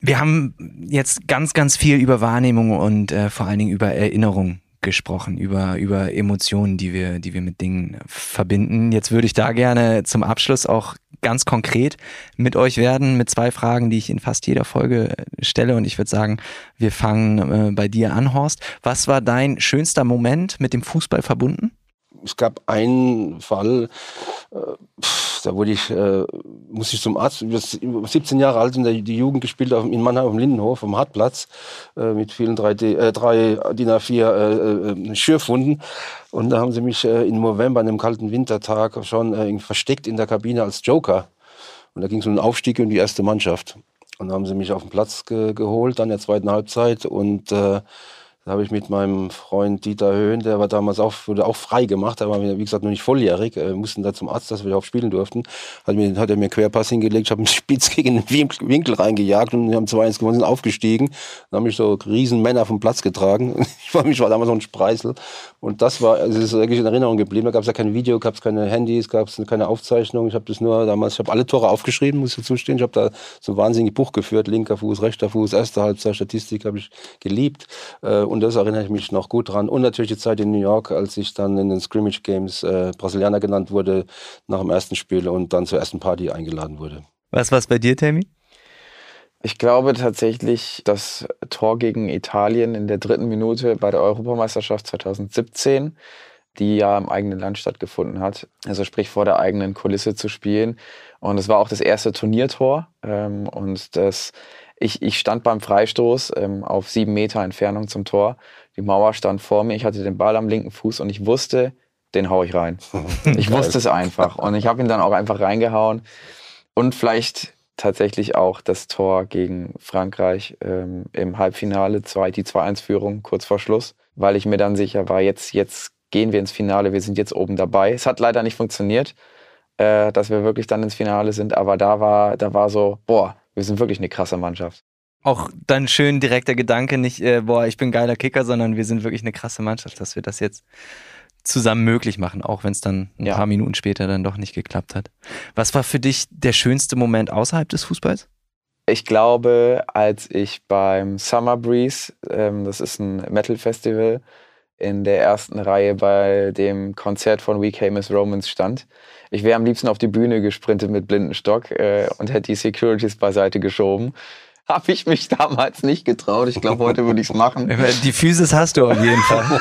Wir haben jetzt ganz, ganz viel über Wahrnehmung und äh, vor allen Dingen über Erinnerung gesprochen, über, über Emotionen, die wir, die wir mit Dingen verbinden. Jetzt würde ich da gerne zum Abschluss auch ganz konkret mit euch werden, mit zwei Fragen, die ich in fast jeder Folge stelle. Und ich würde sagen, wir fangen äh, bei dir an, Horst. Was war dein schönster Moment mit dem Fußball verbunden? Es gab einen Fall, äh, da wurde ich, äh, musste ich zum Arzt, 17 Jahre alt in der die Jugend gespielt in Mannheim auf dem Lindenhof, am Hartplatz, äh, mit vielen 3D, äh, drei DIN A4 äh, äh, Schürfwunden. Und da haben sie mich im November, an einem kalten Wintertag, schon versteckt in der Kabine als Joker. Und da ging es um den Aufstieg in die erste Mannschaft. Und da haben sie mich auf den Platz ge geholt, dann der zweiten Halbzeit. Und äh, da habe ich mit meinem Freund Dieter Höhn, der war damals auch, wurde auch frei gemacht, wir, wie gesagt, noch nicht volljährig, äh, mussten da zum Arzt, dass wir überhaupt spielen durften. Hat, mir, hat er mir einen Querpass hingelegt, ich habe einen Spitz gegen den Winkel reingejagt und wir haben 2-1 gewonnen, sind aufgestiegen. Dann haben mich so riesen Männer vom Platz getragen. Ich war, mich war damals so ein Spreißel. Und das war, also das ist wirklich in Erinnerung geblieben. Da gab es ja kein Video, gab es keine Handys, gab es keine Aufzeichnung. Ich habe das nur damals, ich habe alle Tore aufgeschrieben, muss ich dazu stehen. Ich habe da so ein wahnsinniges Buch geführt, linker Fuß, rechter Fuß, erste Halbzeit, Statistik habe ich geliebt. Äh, und das erinnere ich mich noch gut dran. Und natürlich die Zeit in New York, als ich dann in den Scrimmage Games äh, Brasilianer genannt wurde nach dem ersten Spiel und dann zur ersten Party eingeladen wurde. Was war es bei dir, Tammy? Ich glaube tatsächlich, das Tor gegen Italien in der dritten Minute bei der Europameisterschaft 2017, die ja im eigenen Land stattgefunden hat, also sprich vor der eigenen Kulisse zu spielen. Und es war auch das erste Turniertor. Ähm, und das, ich, ich stand beim Freistoß ähm, auf sieben Meter Entfernung zum Tor die Mauer stand vor mir, ich hatte den Ball am linken Fuß und ich wusste, den hau ich rein. Ich wusste es einfach. Und ich habe ihn dann auch einfach reingehauen. Und vielleicht tatsächlich auch das Tor gegen Frankreich ähm, im Halbfinale, zwei, die 2-1-Führung kurz vor Schluss, weil ich mir dann sicher war, jetzt, jetzt gehen wir ins Finale, wir sind jetzt oben dabei. Es hat leider nicht funktioniert, äh, dass wir wirklich dann ins Finale sind, aber da war, da war so, boah, wir sind wirklich eine krasse Mannschaft auch dann schön direkter Gedanke, nicht, äh, boah, ich bin geiler Kicker, sondern wir sind wirklich eine krasse Mannschaft, dass wir das jetzt zusammen möglich machen, auch wenn es dann ein ja. paar Minuten später dann doch nicht geklappt hat. Was war für dich der schönste Moment außerhalb des Fußballs? Ich glaube, als ich beim Summer Breeze, ähm, das ist ein Metal-Festival, in der ersten Reihe bei dem Konzert von We Came as Romans stand. Ich wäre am liebsten auf die Bühne gesprintet mit Blindenstock äh, und hätte die Securities beiseite geschoben habe ich mich damals nicht getraut. Ich glaube, heute würde ich es machen. Die Physis hast du auf jeden Fall.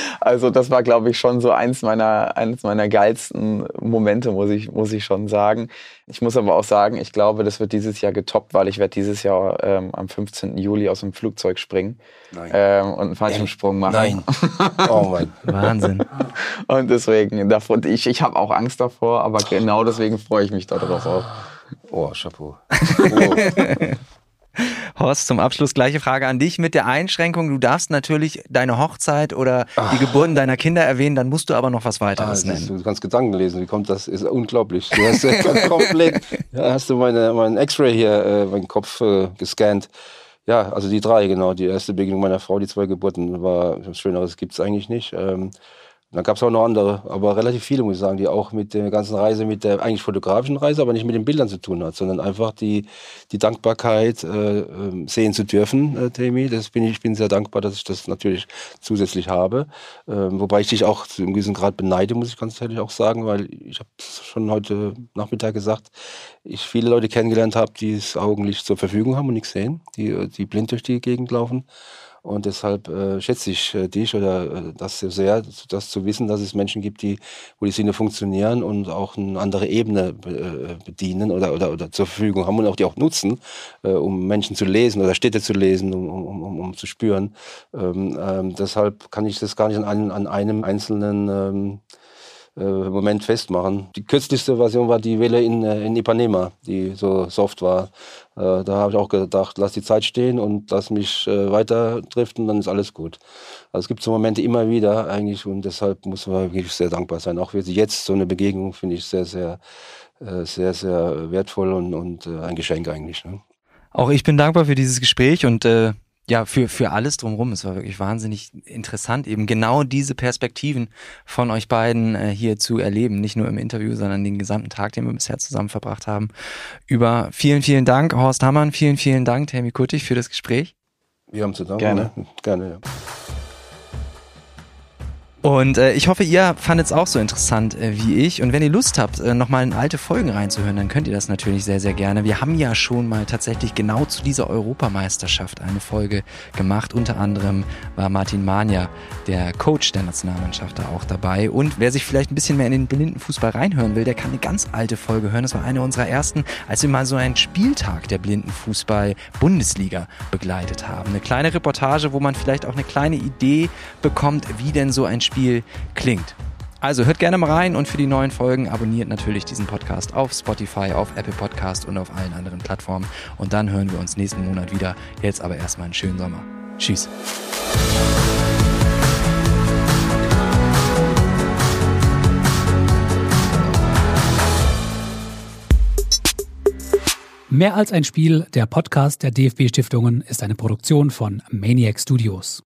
also das war, glaube ich, schon so eins meiner, eines meiner geilsten Momente, muss ich, muss ich schon sagen. Ich muss aber auch sagen, ich glaube, das wird dieses Jahr getoppt, weil ich werde dieses Jahr ähm, am 15. Juli aus dem Flugzeug springen ähm, und einen Fallschirmsprung machen. Nein. Oh Mann. Wahnsinn. Und deswegen, davon, ich, ich habe auch Angst davor, aber genau deswegen freue ich mich darauf auch. Oh, Chapeau. Oh. Horst, zum Abschluss gleiche Frage an dich mit der Einschränkung. Du darfst natürlich deine Hochzeit oder Ach. die Geburten deiner Kinder erwähnen, dann musst du aber noch was weiteres ah, nennen. Du kannst Gedanken lesen, wie kommt das? Ist unglaublich. Du hast ja komplett, ja, hast du meine, mein X-Ray hier, äh, meinen Kopf äh, gescannt. Ja, also die drei, genau. Die erste Begegnung meiner Frau, die zwei Geburten, war was Schöneres gibt es eigentlich nicht. Ähm, dann gab es auch noch andere, aber relativ viele, muss ich sagen, die auch mit der ganzen Reise, mit der eigentlich fotografischen Reise, aber nicht mit den Bildern zu tun hat, sondern einfach die, die Dankbarkeit äh, ähm, sehen zu dürfen, äh, Temi. Das bin ich, ich bin sehr dankbar, dass ich das natürlich zusätzlich habe. Ähm, wobei ich dich auch zu einem gewissen Grad beneide, muss ich ganz ehrlich auch sagen, weil ich habe schon heute Nachmittag gesagt, ich viele Leute kennengelernt habe, die das Augenlicht zur Verfügung haben und nichts sehen, die, die blind durch die Gegend laufen. Und deshalb äh, schätze ich äh, dich oder äh, das sehr, das zu wissen, dass es Menschen gibt, die, wo die Sinne funktionieren und auch eine andere Ebene äh, bedienen oder, oder, oder zur Verfügung haben und auch die auch nutzen, äh, um Menschen zu lesen oder Städte zu lesen, um, um, um, um zu spüren. Ähm, ähm, deshalb kann ich das gar nicht an einem, an einem einzelnen ähm, äh, Moment festmachen. Die kürzlichste Version war die Welle in, äh, in Ipanema, die so soft war. Äh, da habe ich auch gedacht, lass die Zeit stehen und lass mich weiter driften, dann ist alles gut. Also es gibt so Momente immer wieder eigentlich und deshalb muss man wirklich sehr dankbar sein. Auch für jetzt so eine Begegnung finde ich sehr, sehr, sehr, sehr wertvoll und, und ein Geschenk eigentlich. Ne? Auch ich bin dankbar für dieses Gespräch und äh, ja, für, für alles drumherum. Es war wirklich wahnsinnig interessant, eben genau diese Perspektiven von euch beiden äh, hier zu erleben. Nicht nur im Interview, sondern den gesamten Tag, den wir bisher zusammen verbracht haben. Über vielen, vielen Dank, Horst Hammann. Vielen, vielen Dank, Tammy Kuttig, für das Gespräch. Wir haben zu danken. Gerne. Ne? Gerne, ja. Und äh, ich hoffe, ihr fandet es auch so interessant äh, wie ich. Und wenn ihr Lust habt, äh, nochmal in alte Folgen reinzuhören, dann könnt ihr das natürlich sehr, sehr gerne. Wir haben ja schon mal tatsächlich genau zu dieser Europameisterschaft eine Folge gemacht. Unter anderem war Martin Mania, der Coach der Nationalmannschaft, da auch dabei. Und wer sich vielleicht ein bisschen mehr in den Blindenfußball reinhören will, der kann eine ganz alte Folge hören. Das war eine unserer ersten, als wir mal so einen Spieltag der Blindenfußball-Bundesliga begleitet haben. Eine kleine Reportage, wo man vielleicht auch eine kleine Idee bekommt, wie denn so ein Spiel Spiel klingt. Also hört gerne mal rein und für die neuen Folgen abonniert natürlich diesen Podcast auf Spotify, auf Apple Podcast und auf allen anderen Plattformen. Und dann hören wir uns nächsten Monat wieder. Jetzt aber erstmal einen schönen Sommer. Tschüss. Mehr als ein Spiel, der Podcast der DFB Stiftungen ist eine Produktion von Maniac Studios.